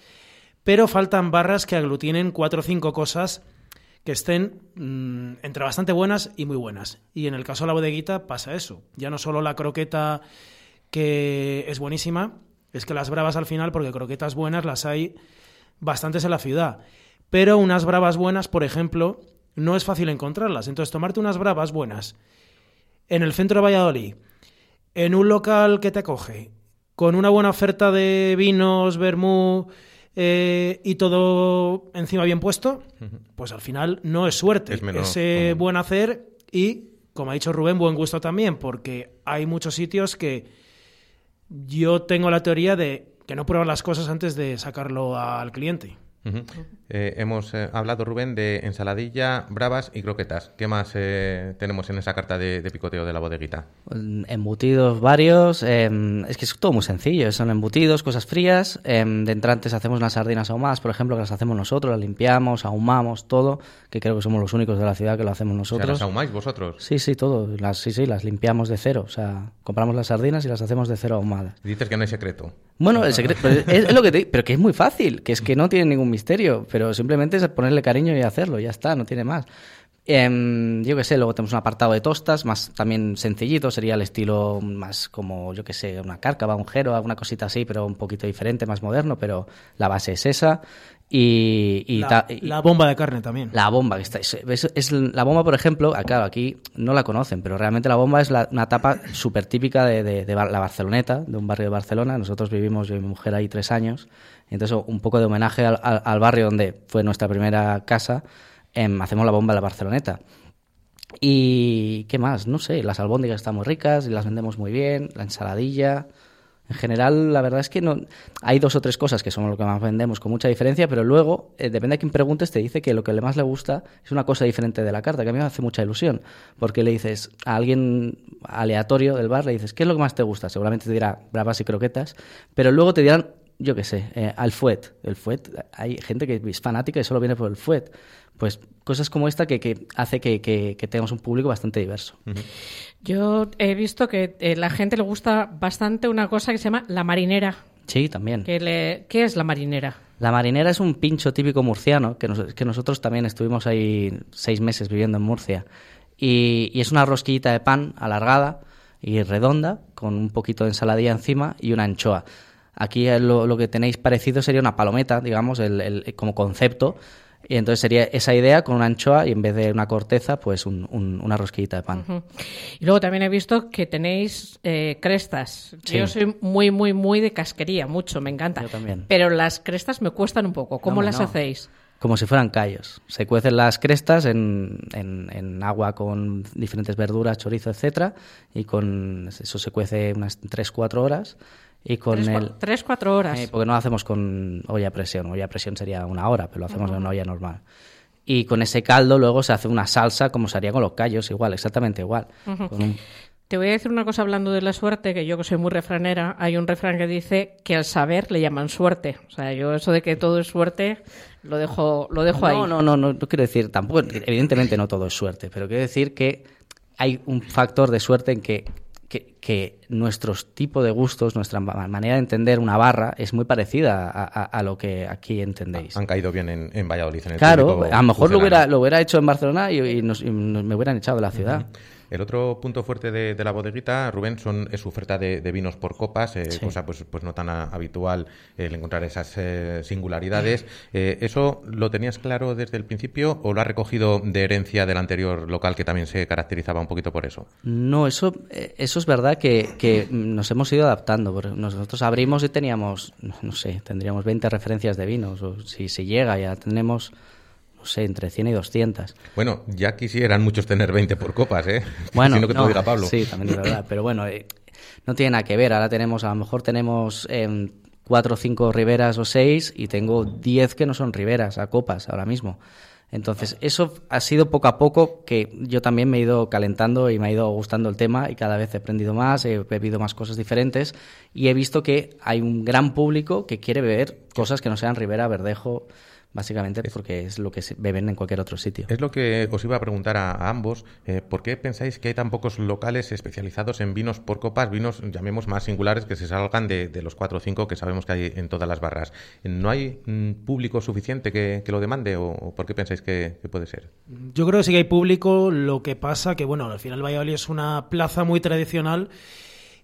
pero faltan barras que aglutinen cuatro o cinco cosas que estén mm, entre bastante buenas y muy buenas. Y en el caso de la bodeguita pasa eso. Ya no solo la croqueta que es buenísima, es que las bravas al final, porque croquetas buenas las hay bastantes en la ciudad. Pero unas bravas buenas, por ejemplo, no es fácil encontrarlas. Entonces, tomarte unas bravas buenas en el centro de Valladolid, en un local que te acoge, con una buena oferta de vinos, vermú eh, y todo encima bien puesto, pues al final no es suerte. Es Ese buen hacer y, como ha dicho Rubén, buen gusto también, porque hay muchos sitios que yo tengo la teoría de que no prueban las cosas antes de sacarlo al cliente. Ujú. Eh, hemos eh, hablado, Rubén, de ensaladilla, bravas y croquetas. ¿Qué más eh, tenemos en esa carta de, de picoteo de la bodeguita? Embutidos varios, eh, es que es todo muy sencillo, son embutidos, cosas frías, eh, de entrantes hacemos unas sardinas ahumadas, por ejemplo, que las hacemos nosotros, las limpiamos, ahumamos, todo, que creo que somos los únicos de la ciudad que lo hacemos ¿Ya nosotros. las ahumáis vosotros? Sí, sí, todo, las, sí, sí, las limpiamos de cero, o sea, compramos las sardinas y las hacemos de cero ahumadas. Dices que no hay secreto. Bueno, el secreto, pero es, es lo que te pero que es muy fácil, que es que no tiene ningún misterio, pero simplemente es ponerle cariño y hacerlo, ya está, no tiene más. Em, yo qué sé, luego tenemos un apartado de tostas, más también sencillito, sería el estilo más como, yo qué sé, una cárcava, un jero, alguna cosita así, pero un poquito diferente, más moderno, pero la base es esa. Y, y La, ta- y- la bomba de carne también. la bomba, que está, es, es- es la bomba, por ejemplo, ah, claro, aquí no la conocen, pero realmente la bomba es la- una tapa súper típica de, de- la Barceloneta, de un barrio de Barcelona. Nosotros vivimos, yo y mi mujer, ahí tres años. Entonces, un poco de homenaje al, barrio donde fue nuestra primera casa, em, hacemos la bomba de la Barceloneta. Y qué más, no sé, las albóndigas están muy ricas y las vendemos muy bien, la ensaladilla. En general, la verdad es que no hay dos o tres cosas que son lo que más vendemos con mucha diferencia, pero luego, eh, depende de quién preguntes, te dice que lo que le más le gusta es una cosa diferente de la carta, que a mí me hace mucha ilusión, porque le dices a alguien aleatorio del bar, le dices, ¿qué es lo que más te gusta? Seguramente te dirá bravas y croquetas, pero luego te dirán yo qué sé, eh, al fuet. El fuet, hay gente que es fanática y solo viene por el fuet. Pues cosas como esta que, que hace que, que- que tengamos un público bastante diverso. Yo he visto que eh, la gente le gusta bastante una cosa que se llama la marinera. Sí, también. Que le... ¿Qué es la marinera? La marinera es un pincho típico murciano, que, nos- que nosotros también estuvimos ahí seis meses viviendo en Murcia. Y, y es una rosquillita de pan alargada y redonda, con un poquito de ensaladilla encima y una anchoa. Aquí lo, lo que tenéis parecido sería una palometa, digamos, el, el- como concepto. Y entonces sería esa idea con una anchoa y en vez de una corteza, pues un- un- una rosquillita de pan. Ujú. Y luego también he visto que tenéis eh, crestas. Sí. Yo soy muy, muy, muy de casquería, mucho, me encanta. Yo también. Pero las crestas me cuestan un poco. ¿Cómo hombre, las no. hacéis? Como si fueran callos. Se cuecen las crestas en, en- en agua con diferentes verduras, chorizo, etcétera, y con eso se cuece unas 3-4 horas. Y con Tres, el, tres, cuatro horas. Eh, porque no lo hacemos con olla a presión. Olla a presión sería una hora, pero lo hacemos en una olla normal. Y con ese caldo luego se hace una salsa como se haría con los callos, igual, exactamente igual. Ujú. Con un- Te voy a decir una cosa hablando de la suerte, que yo que soy muy refranera, hay un refrán que dice que al saber le llaman suerte. O sea, yo eso de que todo es suerte lo dejo, lo dejo ahí. No, no, no, no, no quiero decir, tampoco, evidentemente no todo es suerte, pero quiero decir que hay un factor de suerte en que, que, que nuestros tipos de gustos, nuestra ma- manera de entender una barra es muy parecida a, a- a lo que aquí entendéis. Han caído bien en, en Valladolid. En el Claro, a lo mejor lo hubiera, lo hubiera hecho en Barcelona y, y nos- y nos- me hubieran echado de la ciudad. El otro punto fuerte de, de la bodeguita, Rubén, son, es su oferta de, de vinos por copas, eh, Sí. cosa pues, pues no tan a- habitual el encontrar esas eh, singularidades. Eh, ¿Eso lo tenías claro desde el principio o lo has recogido de herencia del anterior local que también se caracterizaba un poquito por eso? No, eso, eh, eso es verdad que, que nos hemos ido adaptando. porque Nosotros abrimos y teníamos, no sé, tendríamos 20 referencias de vinos, o si se llega, ya tenemos, no sé, entre 100 y 200. Bueno, ya quisieran muchos tener 20 por copas, ¿eh? Bueno, Si no que te lo no, diga Pablo. Sí, también es verdad. Pero bueno, eh, no tiene nada que ver. Ahora tenemos, a lo mejor tenemos em, cuatro o cinco riberas o seis y tengo 10 que no son riberas a copas ahora mismo. Entonces, eso ha sido poco a poco que yo también me he ido calentando y me ha ido gustando el tema y cada vez he aprendido más, he bebido más cosas diferentes y he visto que hay un gran público que quiere beber cosas que no sean Ribera, Verdejo, básicamente porque es lo que se beben en cualquier otro sitio. Es lo que os iba a preguntar a, a ambos. eh, ¿Por qué pensáis que hay tan pocos locales especializados en vinos por copas, vinos, llamemos más singulares, que se salgan de, de los cuatro o cinco que sabemos que hay en todas las barras? ¿No hay mm, público suficiente que, que lo demande o, o por qué pensáis que, que puede ser? Yo creo que sí que hay público, lo que pasa que, bueno, al final Valladolid es una plaza muy tradicional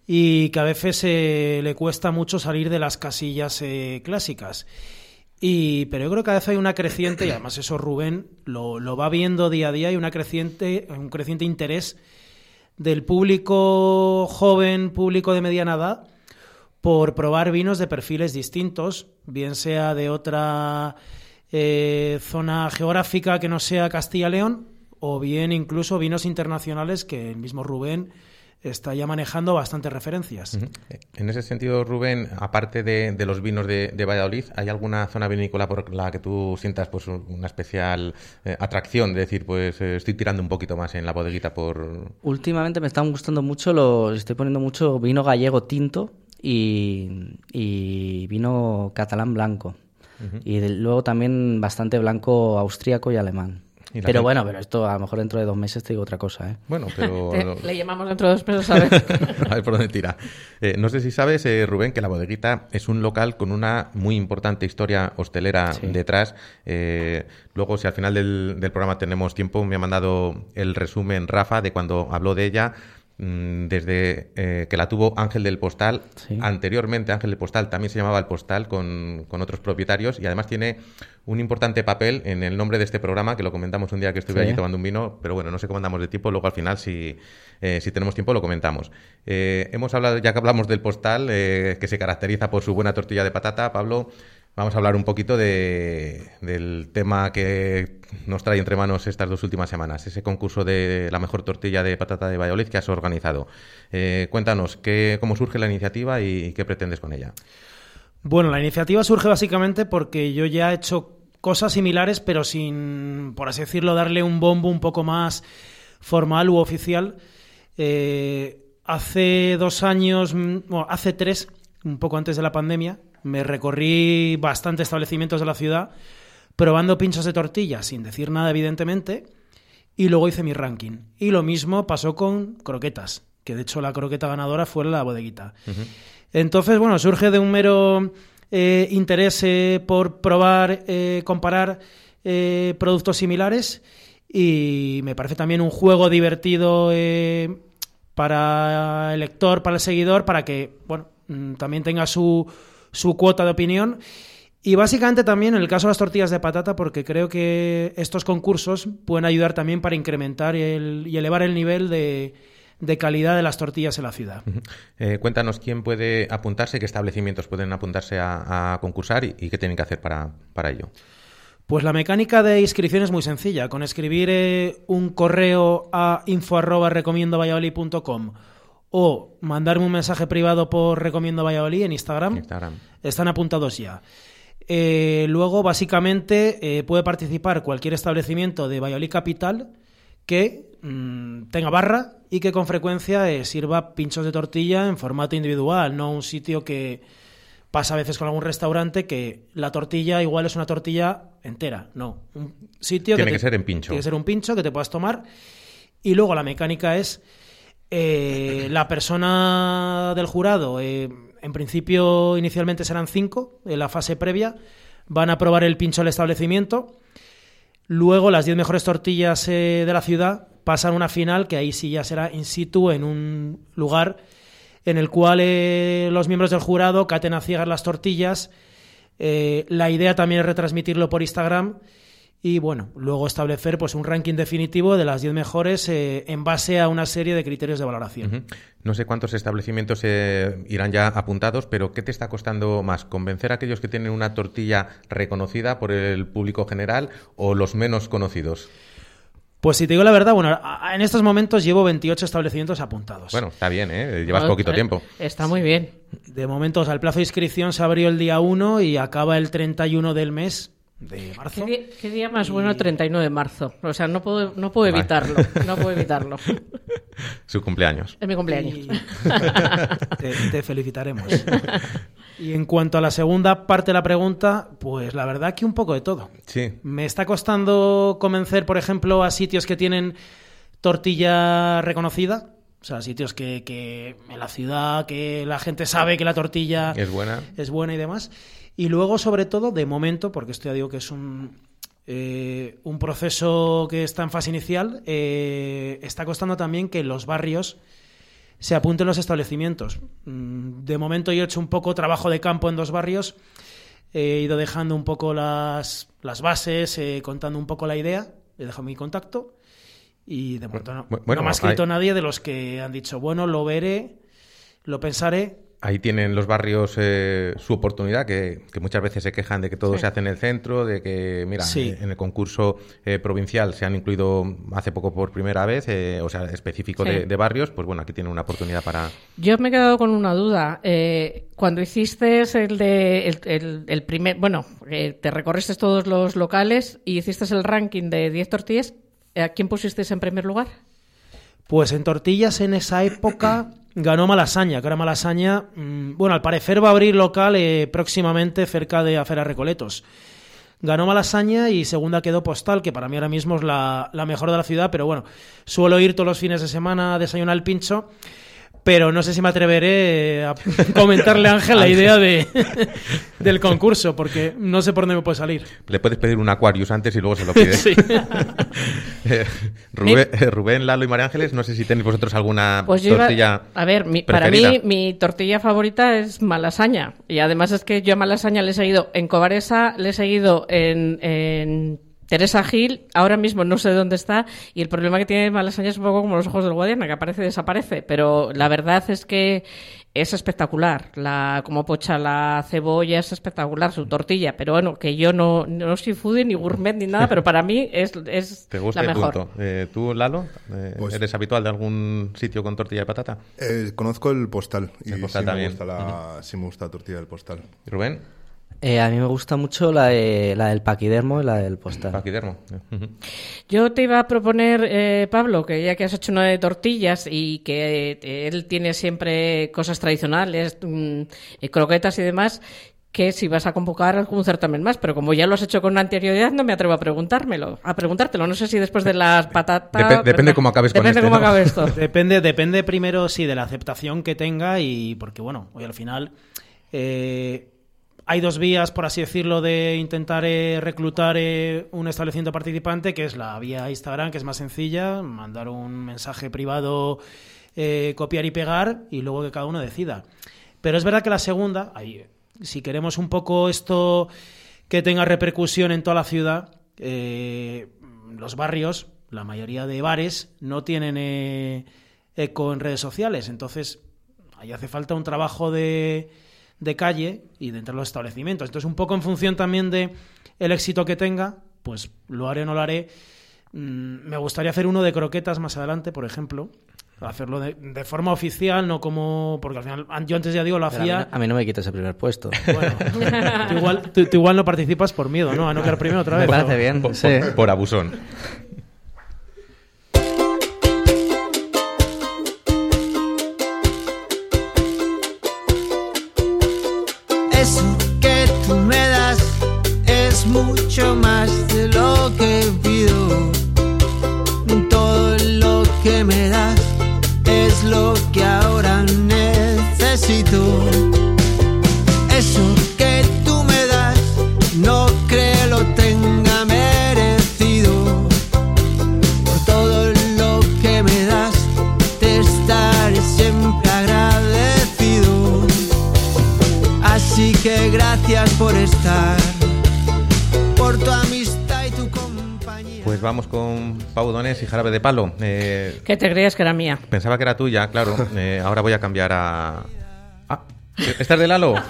y que a veces eh, le cuesta mucho salir de las casillas eh, clásicas. Y, pero yo creo que cada vez hay una creciente, y además eso Rubén lo, lo va viendo día a día, hay una creciente, un creciente interés del público joven, público de mediana edad, por probar vinos de perfiles distintos, bien sea de otra eh, zona geográfica que no sea Castilla-León, o bien incluso vinos internacionales que el mismo Rubén está ya manejando bastantes referencias. En ese sentido, Rubén, aparte de, de los vinos de, de Valladolid, ¿hay alguna zona vinícola por la que tú sientas pues una especial eh, atracción? De decir, pues eh, estoy tirando un poquito más en la bodeguita por... Últimamente me están gustando mucho los. Estoy poniendo mucho vino gallego tinto y, y vino catalán blanco. Y de- luego también bastante blanco austríaco y alemán. Pero gente- bueno, pero esto a lo mejor dentro de dos meses te digo otra cosa, ¿eh? Bueno, pero... Le llamamos dentro de dos meses a ver. a ver por dónde tira. Eh, no sé si sabes, eh, Rubén, que la bodeguita es un local con una muy importante historia hostelera Sí. detrás. Eh, luego, si al final del, del programa tenemos tiempo, me ha mandado el resumen Rafa de cuando habló de ella. Mm, Desde eh, que la tuvo Ángel del Postal, Sí. anteriormente Ángel del Postal también se llamaba El Postal con, con otros propietarios y además tiene un importante papel en el nombre de este programa, que lo comentamos un día que estuve Sí. allí tomando un vino, pero bueno, no sé cómo andamos de tiempo, luego al final si, eh, si tenemos tiempo lo comentamos. Eh, hemos hablado, ya que hablamos del postal, que se caracteriza por su buena tortilla de patata, Pablo, vamos a hablar un poquito de, del tema que nos trae entre manos estas dos últimas semanas, ese concurso de la mejor tortilla de patata de Valladolid que has organizado. Eh, cuéntanos, qué, cómo surge la iniciativa y qué pretendes con ella. Bueno, la iniciativa surge básicamente porque yo ya he hecho cosas similares, pero sin, por así decirlo, darle un bombo un poco más formal u oficial. Eh, hace dos años, mm, bueno, hace tres, un poco antes de la pandemia, Me recorrí bastantes establecimientos de la ciudad probando pinchos de tortilla sin decir nada, evidentemente, y luego hice mi ranking. Y lo mismo pasó con croquetas, que de hecho la croqueta ganadora fue la bodeguita. Entonces, bueno, surge de un mero eh, interés eh, por probar, eh, comparar productos similares y me parece también un juego divertido para el lector, para el seguidor, para que, bueno, mm, también tenga su, su cuota de opinión. Y básicamente también en el caso de las tortillas de patata, porque creo que estos concursos pueden ayudar también para incrementar el- y elevar el nivel de, de calidad de las tortillas en la ciudad. Eh, cuéntanos quién puede apuntarse, qué establecimientos pueden apuntarse a, a concursar y, y qué tienen que hacer para, para ello. Pues la mecánica de inscripción es muy sencilla. Con escribir eh, un correo a info@recomiendovalladolid.com o mandarme un mensaje privado por Recomiendo Valladolid en Instagram, Instagram. están apuntados ya. Eh, luego, básicamente, eh, puede participar cualquier establecimiento de Valladolid Capital que mm, tenga barra y que con frecuencia eh, sirva pinchos de tortilla en formato individual, no un sitio que pasa a veces con algún restaurante que la tortilla igual es una tortilla entera. No, un sitio Tiene te- que ser en pincho. Tiene que ser un pincho que te puedas tomar. Y luego la mecánica es eh, la persona del jurado, eh, en principio inicialmente serán cinco en la fase previa, van a probar el pincho al establecimiento. Luego las 10 mejores tortillas eh, de la ciudad pasan a una final que ahí sí ya será in situ en un lugar en el cual eh, los miembros del jurado caten a ciegas las tortillas. Eh, la idea también es retransmitirlo por Instagram y bueno, luego establecer pues un ranking definitivo de las 10 mejores eh, en base a una serie de criterios de valoración. Ujú. No sé cuántos establecimientos eh, irán ya apuntados, pero ¿qué te está costando más? ¿Convencer a aquellos que tienen una tortilla reconocida por el público general o los menos conocidos? Pues si te digo la verdad, bueno, en estos momentos llevo 28 establecimientos apuntados. Bueno, está bien, ¿eh? Llevas Ah, poquito eh, tiempo. Está muy bien. De momento, o sea, el plazo de inscripción se abrió el día 1 y acaba el 31 del mes de marzo. ¿Qué día, qué día más bueno el 31 de marzo? O sea, no puedo, no puedo Vale. evitarlo. No puedo evitarlo. Su cumpleaños. Es mi cumpleaños. Y te, te felicitaremos. Y en cuanto a la segunda parte de la pregunta, pues la verdad que un poco de todo. Sí. Me está costando convencer, por ejemplo, a sitios que tienen tortilla reconocida. O sea, sitios que, que en la ciudad, que la gente sabe que la tortilla Es buena. es buena y demás. Y luego, sobre todo, de momento, porque esto ya digo que es un, eh, un proceso que está en fase inicial, eh, está costando también que los barrios se apunten los establecimientos. Mm, De momento yo he hecho un poco trabajo de campo en dos barrios, he ido dejando un poco las, las bases, eh, contando un poco la idea, he dejado mi contacto y de momento no, bueno, no me ha escrito hay- nadie de los que han dicho, bueno, lo veré, lo pensaré, Ahí tienen los barrios eh, su oportunidad, que, que muchas veces se quejan de que todo Sí. se hace en el centro, de que, mira, Sí. en el concurso eh, provincial se han incluido hace poco por primera vez, eh, o sea, específico Sí. de, de barrios, pues bueno, aquí tienen una oportunidad para... Yo me he quedado con una duda. Eh, cuando hiciste el de el, el- el primer, bueno, eh, te recorriste todos los locales y hiciste el ranking de 10 tortillas, ¿a quién pusiste en primer lugar? Pues en tortillas en esa época ganó Malasaña, que ahora Malasaña, mm, bueno, al parecer va a abrir local eh, próximamente cerca de Afera Recoletos. Ganó Malasaña y segunda quedó Postal, que para mí ahora mismo es la, la mejor de la ciudad, pero bueno, suelo ir todos los fines de semana a desayunar al pincho, pero no sé si me atreveré a comentarle a Ángel la idea de, del concurso, porque no sé por dónde me puede salir. Le puedes pedir un Aquarius antes y luego se lo pides. Sí. Eh, Rubén, eh, Rubén, Lalo y María Ángeles, no sé si tenéis vosotros alguna Pues iba- tortilla a ver, mi- para mí mi tortilla favorita es malasaña. Y además es que yo a malasaña le he seguido en Cobaresa, le he seguido en, en Teresa Gil, ahora mismo no sé dónde está. Y el problema que tiene malasaña es un poco como los ojos del Guadiana, que aparece y desaparece. Pero la verdad es que es espectacular. La, como pocha la cebolla es espectacular, su tortilla. Pero bueno, que yo no, no soy foodie ni gourmet ni nada, pero para mí es, es ¿Te gusta la mejor. punto. Eh, ¿Tú, Lalo, eh, Pues- eres habitual de algún sitio con tortilla de patata? Eh, conozco el postal y El postal sí, también. Me gusta la, sí me gusta la tortilla del postal. ¿Y Rubén? Eh, a mí me gusta mucho la, de- la del paquidermo y la del postal. Paquidermo. Yo te iba a proponer, eh, Pablo, que ya que has hecho una de tortillas y que eh, él tiene siempre cosas tradicionales, mm, croquetas y demás, que si vas a convocar algún certamen más, pero como ya lo has hecho con anterioridad, no me atrevo a preguntármelo, a preguntártelo. No sé si después de las patatas. Depe- depende cómo acabes con Depende este, cómo ¿no? acabe esto. Depende, depende primero, sí, de la aceptación que tenga y porque, bueno, hoy al final eh, hay dos vías, por así decirlo, de intentar eh, reclutar eh, un establecimiento participante, que es la vía Instagram, que es más sencilla, mandar un mensaje privado, eh, copiar y pegar y luego que cada uno decida. Pero es verdad que la segunda, si queremos un poco esto que tenga repercusión en toda la ciudad, los barrios, la mayoría de bares, no tienen eco en redes sociales. Entonces, ahí hace falta un trabajo de, de calle y dentro de los establecimientos. Entonces, un poco en función también de el éxito que tenga, pues lo haré o no lo haré. Mm, Me gustaría hacer uno de croquetas más adelante, por ejemplo. Hacerlo de, de forma oficial, no como. Porque al final, yo antes ya digo, lo Pero a, mí, hacía. no- a mí no me quites el primer puesto. Tú igual, tú- tú igual no participas por miedo, ¿no? A no quedar primero otra Me vez. parece pero- bien. Por, sí. por- por abusón. Eso que tú me das es mucho más de lo que pido. Todo lo que me das es lo que ahora necesito. Estar, por tu amistad y tu compañía. Pues vamos con Pau Donés y Jarabe de Palo. Eh, Que te creías que era mía. pensaba que era tuya, claro. Eh, ahora voy a cambiar a... Ah, ¿esta es de Lalo?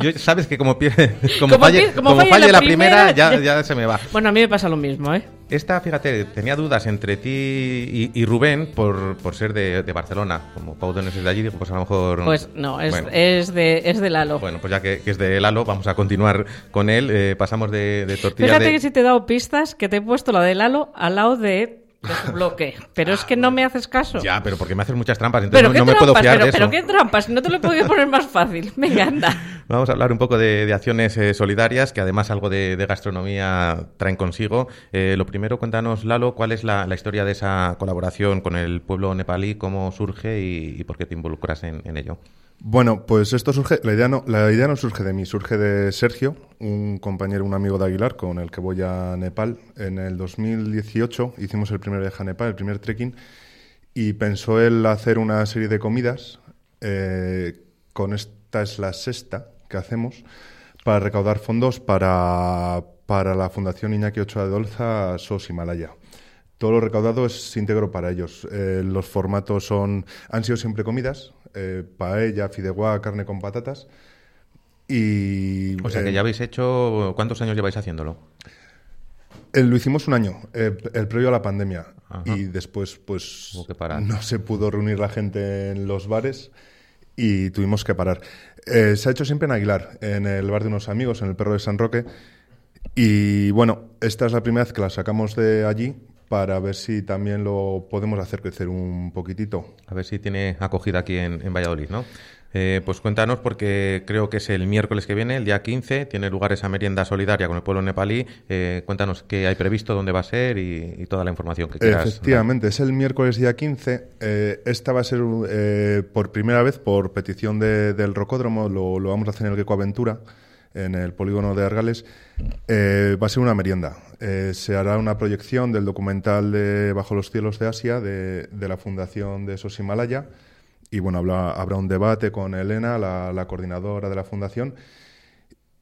Yo, yo- sabes que como, pie- como, Como falle, como falle falle la la primera, primera, ya, ya- se me va. Bueno, a mí me pasa lo mismo, ¿eh? Esta, fíjate, tenía dudas entre ti y, y Rubén por, por ser de, de Barcelona. Como Pau Donés es de allí, digo, pues a lo mejor... Pues no, es, Bueno. es, de, es de Lalo. Bueno, pues ya que, que es de Lalo, vamos a continuar con él. Eh, pasamos de, de tortillas Fíjate de... que si te he dado pistas, que te he puesto la de Lalo al lado de, de bloque. Pero es que no me haces caso. Ya, pero porque me haces muchas trampas, entonces no, me puedo fiar pero, de eso. pero qué trampas, no te lo he podido poner más fácil. Venga, anda. Vamos a hablar un poco de, de acciones eh, solidarias, que además algo de, de gastronomía traen consigo. Eh, lo primero, cuéntanos, Lalo, cuál es la, la historia de esa colaboración con el pueblo nepalí, cómo surge y, y por qué te involucras en, en ello. Bueno, pues esto surge, la idea, no, la idea no surge de mí, surge de Sergio, un compañero, un amigo de Aguilar con el que voy a Nepal. En el 2018 hicimos el primer viaje a Nepal, el primer trekking, y pensó él hacer una serie de comidas. eh, con esta es la sexta que hacemos para recaudar fondos para, para la Fundación Iñaki Ochoa de Dolza, SOS Himalaya. Todo lo recaudado es íntegro para ellos. Eh, los formatos son han sido siempre comidas, eh, paella, fideuá, carne con patatas. Y O sea que eh, ya habéis hecho... ¿Cuántos años lleváis haciéndolo? eh, lo hicimos un año, eh, el previo a la pandemia. Ajá. Y después, pues, que parar. no se pudo reunir la gente en los bares y tuvimos que parar. Eh, se ha hecho siempre en Aguilar, en el bar de unos amigos, en el Perro de San Roque. Y bueno, esta es la primera vez que la sacamos de allí para ver si también lo podemos hacer crecer un poquitito. A ver si tiene acogida aquí en, en Valladolid, ¿no? Eh, pues cuéntanos, porque creo que es el miércoles que viene, el día 15, tiene lugar esa merienda solidaria con el pueblo nepalí. Eh, cuéntanos qué hay previsto, dónde va a ser y, y toda la información que quieras. Efectivamente, es el miércoles día 15. Eh, esta va a ser eh, por primera vez, por petición de- del Rocódromo, lo, lo vamos a hacer en el Gecko Aventura, en el polígono de Argales. Va a ser una merienda. Eh, se hará una proyección del documental de Bajo los cielos de Asia, de, de la Fundación de Sos Himalaya. Y bueno, habrá, habrá un debate con Elena, la, la coordinadora de la fundación,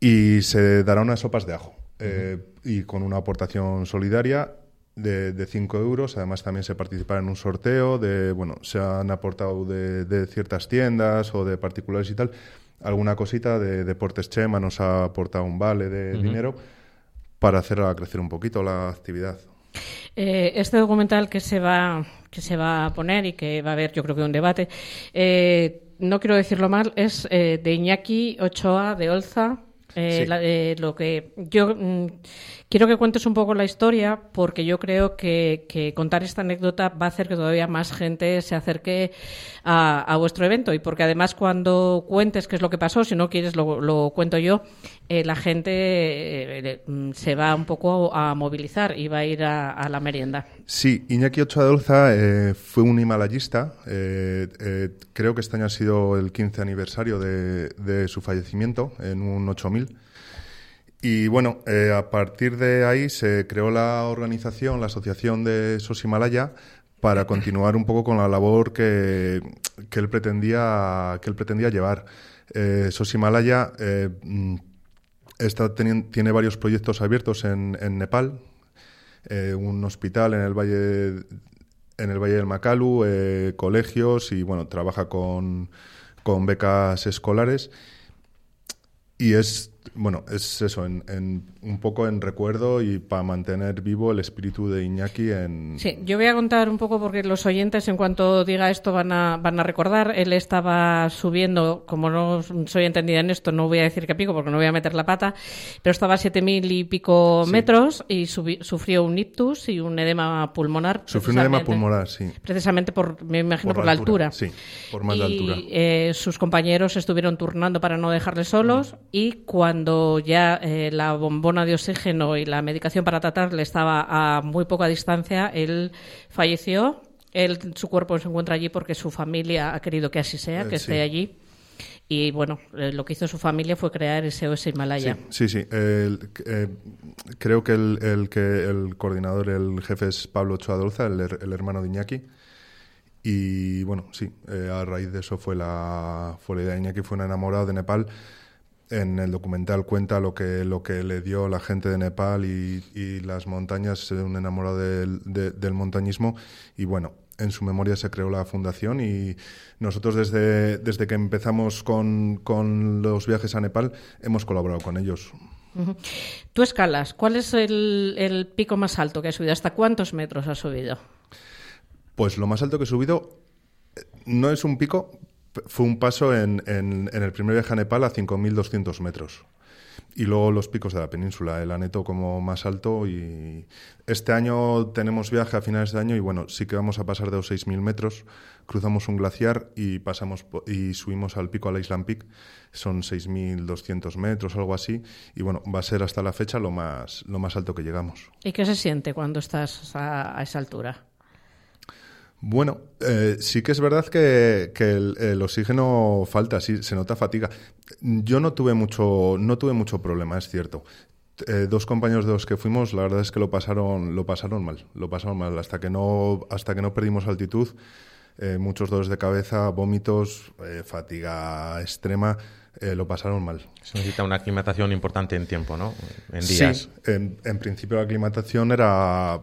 y se dará unas sopas de ajo. eh, y con una aportación solidaria de, de 5 euros. Además, también se participará en un sorteo. de Bueno, se han aportado de, de ciertas tiendas o de particulares y tal. Alguna cosita de Deportes Chema nos ha aportado un vale de dinero para hacer crecer un poquito la actividad. Eh, este documental que se va que se va a poner y que va a haber, yo creo que un debate, eh, no quiero decirlo mal, es eh, de Iñaki Ochoa de Olza. Sí. la- eh, lo que yo mm, quiero que cuentes un poco la historia porque yo creo que, contar esta anécdota va a hacer que todavía más gente se acerque a, vuestro evento y porque además cuando cuentes qué es lo que pasó, si no quieres lo, cuento yo, eh, la gente eh, mm, se va un poco a movilizar y va a ir a, la merienda. Sí, Iñaki Ochoa de Olza eh, fue un himalayista. eh, creo que este año ha sido el 15 aniversario de, de su fallecimiento en un 8000. Y bueno, eh, a partir de ahí se creó la organización, la Asociación de SOS Himalaya, para continuar un poco con la labor que, que él pretendía que él pretendía llevar. Eh, SOS Himalaya eh, está tiene varios proyectos abiertos en, en Nepal, eh, un hospital en el valle en el valle del Makalu, eh, colegios y bueno trabaja con, con becas escolares y es bueno es eso en, en- un poco en recuerdo y para mantener vivo el espíritu de Iñaki en Sí, yo voy a contar un poco porque los oyentes, en cuanto diga esto, van a, van a recordar. Él estaba subiendo, como no soy entendida en esto, no voy a decir que pico porque no voy a meter la pata, pero estaba a siete mil y pico Sí. metros y subi- sufrió un ictus y un edema pulmonar. sufrió un edema pulmonar sí Precisamente por, me imagino, por, la altura. sí por más y, de altura eh, sus compañeros estuvieron turnando para no dejarle solos y cuando ya eh, la bombona de oxígeno y la medicación para tratarle estaba a muy poca distancia, él falleció. Él, su cuerpo se encuentra allí porque su familia ha querido que así sea, Eh, que sí. esté allí. Y bueno, eh, lo que hizo su familia fue crear ese OS Himalaya. Sí, sí. sí. El- eh, creo que el, el que el coordinador, el jefe es Pablo Ochoa de Olza, el, el hermano de Iñaki. Y bueno, sí, eh, a raíz de eso fue la, fue la idea. Iñaki fue un enamorado de Nepal. En el documental cuenta lo que, lo que le dio la gente de Nepal y, y las montañas, un enamorado del, de- del montañismo. Y bueno, en su memoria se creó la fundación y nosotros desde, desde que empezamos con, con los viajes a Nepal hemos colaborado con ellos. Tú escalas, ¿cuál es el, el pico más alto que has subido? ¿Hasta cuántos metros has subido? Pues lo más alto que he subido eh, no es un pico, fue un paso en, en- el primer viaje a Nepal a 5.200 metros. Y luego los picos de la península, el Aneto como más alto. Y este año tenemos viaje a finales de año y bueno, sí que vamos a pasar de los 6.000 metros. Cruzamos un glaciar y pasamos y subimos al pico, al Island Peak. Son 6.200 metros, algo así. Y bueno, va a ser hasta la fecha lo más, lo más alto que llegamos. ¿Y qué se siente cuando estás a esa altura? Bueno, eh, sí que es verdad que, que el, el oxígeno falta, sí, se nota fatiga. Yo no tuve mucho, no tuve mucho problema, es cierto. Eh, dos compañeros de los que fuimos, la verdad es que lo pasaron, lo pasaron mal, lo pasaron mal hasta que no, hasta que no perdimos altitud. eh, muchos dolores de cabeza, vómitos, fatiga extrema, eh, lo pasaron mal. Se necesita una aclimatación importante en tiempo, ¿no? En días. Sí, en, en principio la aclimatación era,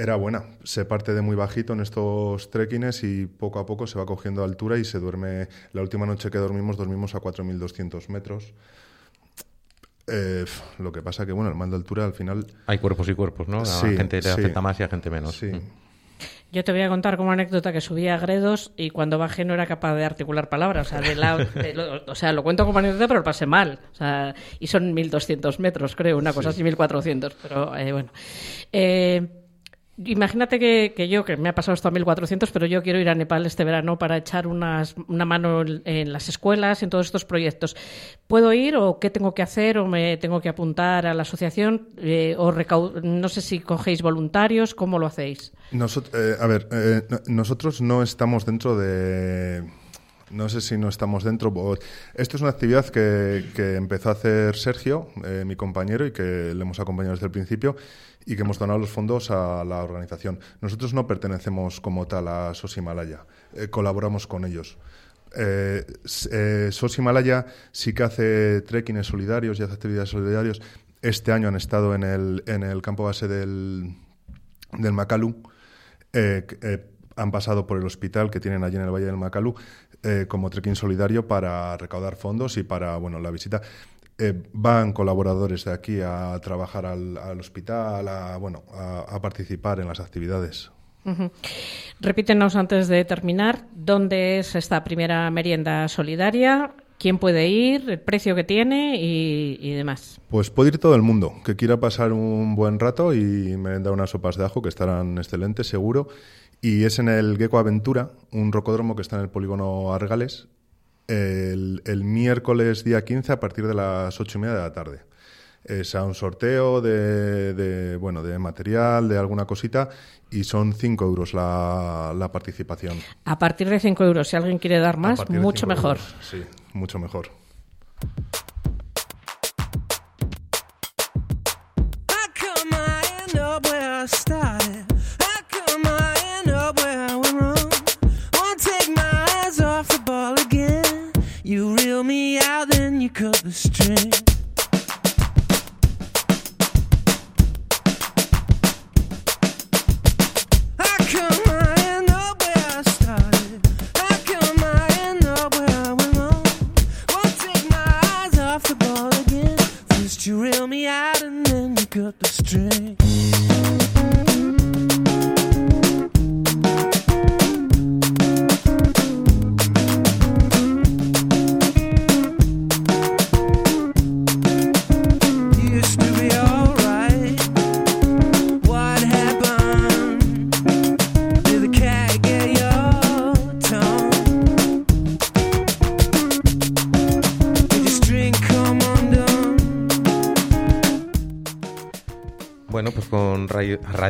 era buena. Se parte de muy bajito en estos trekkings y poco a poco se va cogiendo altura y se duerme. La última noche que dormimos, dormimos a 4.200 metros. Eh, lo que pasa que, bueno, el mal de altura al final... Hay cuerpos y cuerpos, ¿no? A Sí, gente le sí. afecta más y a gente menos. Sí. Mm. Yo te voy a contar como anécdota que subí a Gredos y cuando bajé no era capaz de articular palabras. O sea, de la- de lo, o sea, lo cuento como anécdota, pero lo pasé mal. O sea, y son 1.200 metros, creo, una cosa así, 1.400. Pero eh, bueno. Eh, imagínate que, yo, que me ha pasado esto a 1.400, pero yo quiero ir a Nepal este verano para echar una mano en, las escuelas, en todos estos proyectos. ¿Puedo ir o qué tengo que hacer o me tengo que apuntar a la asociación? Eh, o no sé si cogéis voluntarios, ¿cómo lo hacéis? Nosot- eh, a ver, eh, no- nosotros no estamos dentro de... No sé si no estamos dentro. Esto es una actividad que, empezó a hacer Sergio, eh, mi compañero, y que le hemos acompañado desde el principio y que hemos donado los fondos a la organización. Nosotros no pertenecemos como tal a SOS Himalaya, eh, colaboramos con ellos. Eh, eh, SOS Himalaya sí que hace trekkings solidarios y hace actividades solidarios. Este año han estado en el, en el campo base del, del eh, han pasado por el hospital que tienen allí en el Valle del Makalu eh, como trekking solidario para recaudar fondos y para bueno la visita. Eh, van colaboradores de aquí a trabajar al, al hospital, a, bueno, a, a participar en las actividades. Repítenos antes de terminar dónde es esta primera merienda solidaria, quién puede ir, el precio que tiene y, y demás. Pues puede ir todo el mundo que quiera pasar un buen rato y merendar unas sopas de ajo que estarán excelentes, seguro. Y es en el Gecko Aventura, un rocódromo que está en el polígono Argales, el, el miércoles día 15 a partir de las ocho y media de la tarde. Es a un sorteo de, de, bueno, de material, de alguna cosita, y son 5 euros la, la participación. A partir de 5 euros, si alguien quiere dar más, mucho mejor. euros, Sí, mucho mejor. How come I come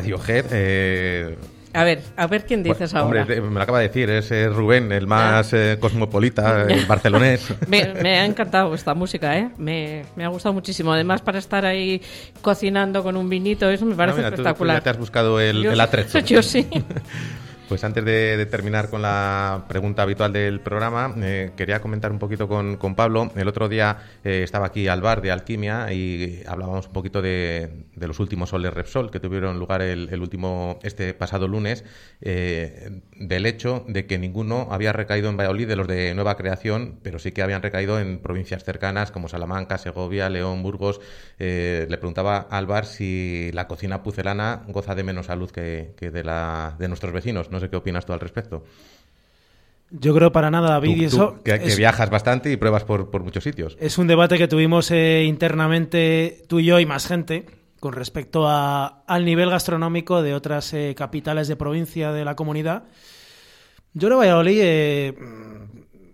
Radiohead. eh, A ver, a ver quién dices bueno, ahora. Hombre, eh, me lo acaba de decir, es eh, Rubén, el más eh, cosmopolita, el barcelonés. Me, me ha encantado esta música, ¿eh? Me, me ha gustado muchísimo. Además, para estar ahí cocinando con un vinito, eso me parece Ah, mira, tú- tú espectacular. ya te has buscado el, Yo- el atrezo. Yo sí. Pues antes de, terminar con la pregunta habitual del programa, eh, quería comentar un poquito con, con Pablo. El otro día eh, estaba aquí al bar de Alquimia y hablábamos un poquito de, los últimos soles Repsol que tuvieron lugar el, el último, este pasado lunes, eh, del hecho de que ninguno había recaído en Valladolid de los de nueva creación, pero sí que habían recaído en provincias cercanas como Salamanca, Segovia, León, Burgos. Eh, le preguntaba al bar si la cocina pucelana goza de menos salud que, de, la, de nuestros vecinos. No sé qué opinas tú al respecto. Yo creo para nada, David, Tú- y eso que, que es, viajas bastante y pruebas por, por muchos sitios. es un debate que tuvimos eh, internamente tú y yo y más gente con respecto a- al nivel gastronómico de otras eh, capitales de provincia de la comunidad. Yo creo que Valladolid eh,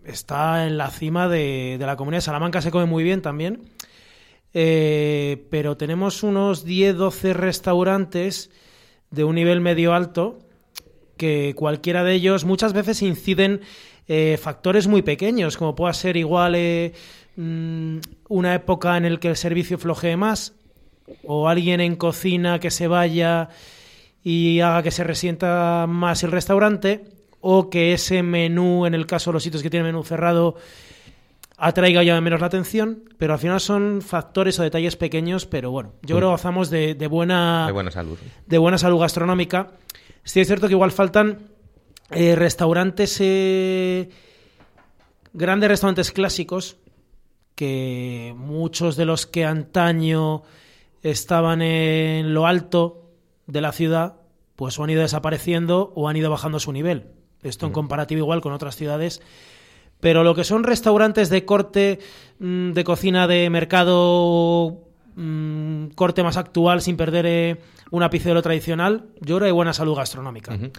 está en la cima de, de la comunidad. Salamanca se come muy bien también. Pero tenemos unos 10-12 restaurantes de un nivel medio alto que cualquiera de ellos muchas veces inciden eh, factores muy pequeños, como pueda ser igual eh, mm, una época en el que el servicio flojee más, o alguien en cocina que se vaya y haga que se resienta más el restaurante, o que ese menú, en el caso de los sitios que tienen menú cerrado, atraiga ya menos la atención, pero al final son factores o detalles pequeños, pero bueno, yo Mm. creo que gozamos de, de buena De buena salud. de buena salud gastronómica. Sí es cierto que igual faltan eh, restaurantes, eh, grandes restaurantes clásicos, que muchos de los que antaño estaban en lo alto de la ciudad, pues o han ido desapareciendo o han ido bajando su nivel. Esto en comparativo igual con otras ciudades. Pero lo que son restaurantes de corte, mm, de cocina de mercado, mm, corte más actual, sin perder eh, un ápice de lo tradicional, yo creo que hay buena salud gastronómica. Ujú.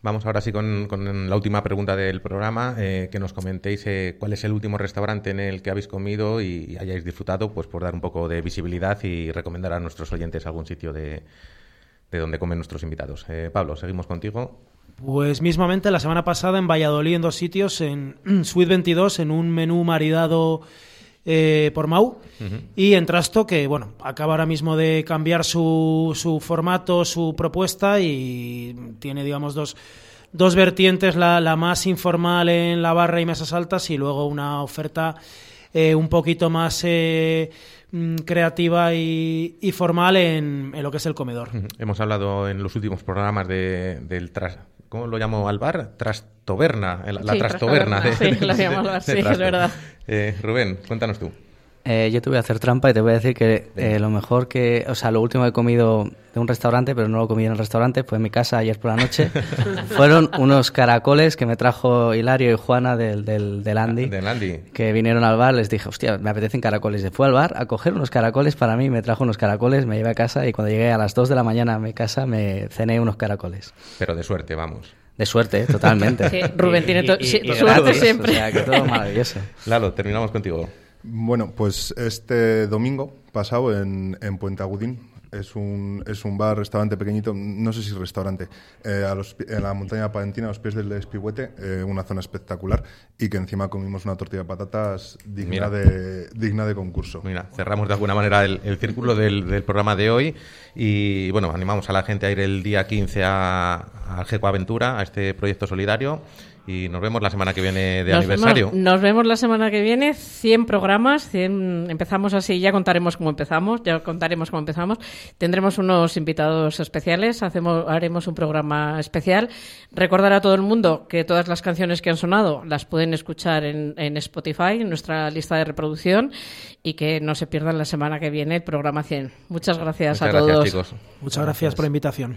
Vamos ahora sí con, con la última pregunta del programa, eh, que nos comentéis eh, cuál es el último restaurante en el que habéis comido y, y hayáis disfrutado, pues por dar un poco de visibilidad y recomendar a nuestros oyentes algún sitio de, de donde comen nuestros invitados. Eh, Pablo, seguimos contigo. Pues mismamente la semana pasada en Valladolid en dos sitios, en Suite 22, en un menú maridado eh, por Mau, y en Trasto, que bueno, acaba ahora mismo de cambiar su, su formato, su propuesta, y tiene, digamos, dos, dos vertientes, la, la más informal en la barra y mesas altas, y luego una oferta eh, un poquito más eh, mm, creativa y, y formal en, en lo que es el comedor. Hemos hablado en los últimos programas de, del tras, ¿cómo lo llamo al bar? Trastoberna, la Sí, trastoberna. trastoberna, de- sí, lo llamo al bar, sí, es verdad. Eh, Rubén, cuéntanos tú. Eh, yo te voy a hacer trampa y te voy a decir que eh, lo mejor que, o sea, lo último que he comido de un restaurante, pero no lo comí en el restaurante, fue en mi casa ayer por la noche, fueron unos caracoles que me trajo Hilario y Juana del, del, del Andy, Del Andy. que vinieron al bar, les dije, hostia, me apetecen caracoles. Y fue al bar a coger unos caracoles para mí, me trajo unos caracoles, me llevé a casa y cuando llegué a las 2 de la mañana a mi casa me cené unos caracoles. Pero de suerte, vamos. De suerte, totalmente. Sí, Rubén tiene y suerte gratis, siempre. O sea, que todo maravilloso. Lalo, terminamos contigo. Bueno, pues este domingo pasado en, en Puente Agudín es un, es un bar, restaurante pequeñito, no sé si restaurante, eh, a los en la montaña palentina, a los pies del Espigüete, eh, una zona espectacular y que encima comimos una tortilla de patatas digna, Mira. de, digna de concurso. Mira, cerramos de alguna manera el, el círculo del, del programa de hoy y bueno, animamos a la gente a ir el día 15 a, GECO Aventura, a este proyecto solidario y nos vemos la semana que viene de Nos aniversario. Vemos, nos vemos la semana que viene, 100 programas, 100, empezamos así, ya contaremos cómo empezamos, ya contaremos cómo empezamos. Tendremos unos invitados especiales, hacemos, haremos un programa especial. Recordar a todo el mundo que todas las canciones que han sonado las pueden escuchar en, en Spotify, en nuestra lista de reproducción, y que no se pierdan la semana que viene el programa 100. Muchas gracias Muchas a gracias, todos. chicos. Muchas gracias por la invitación.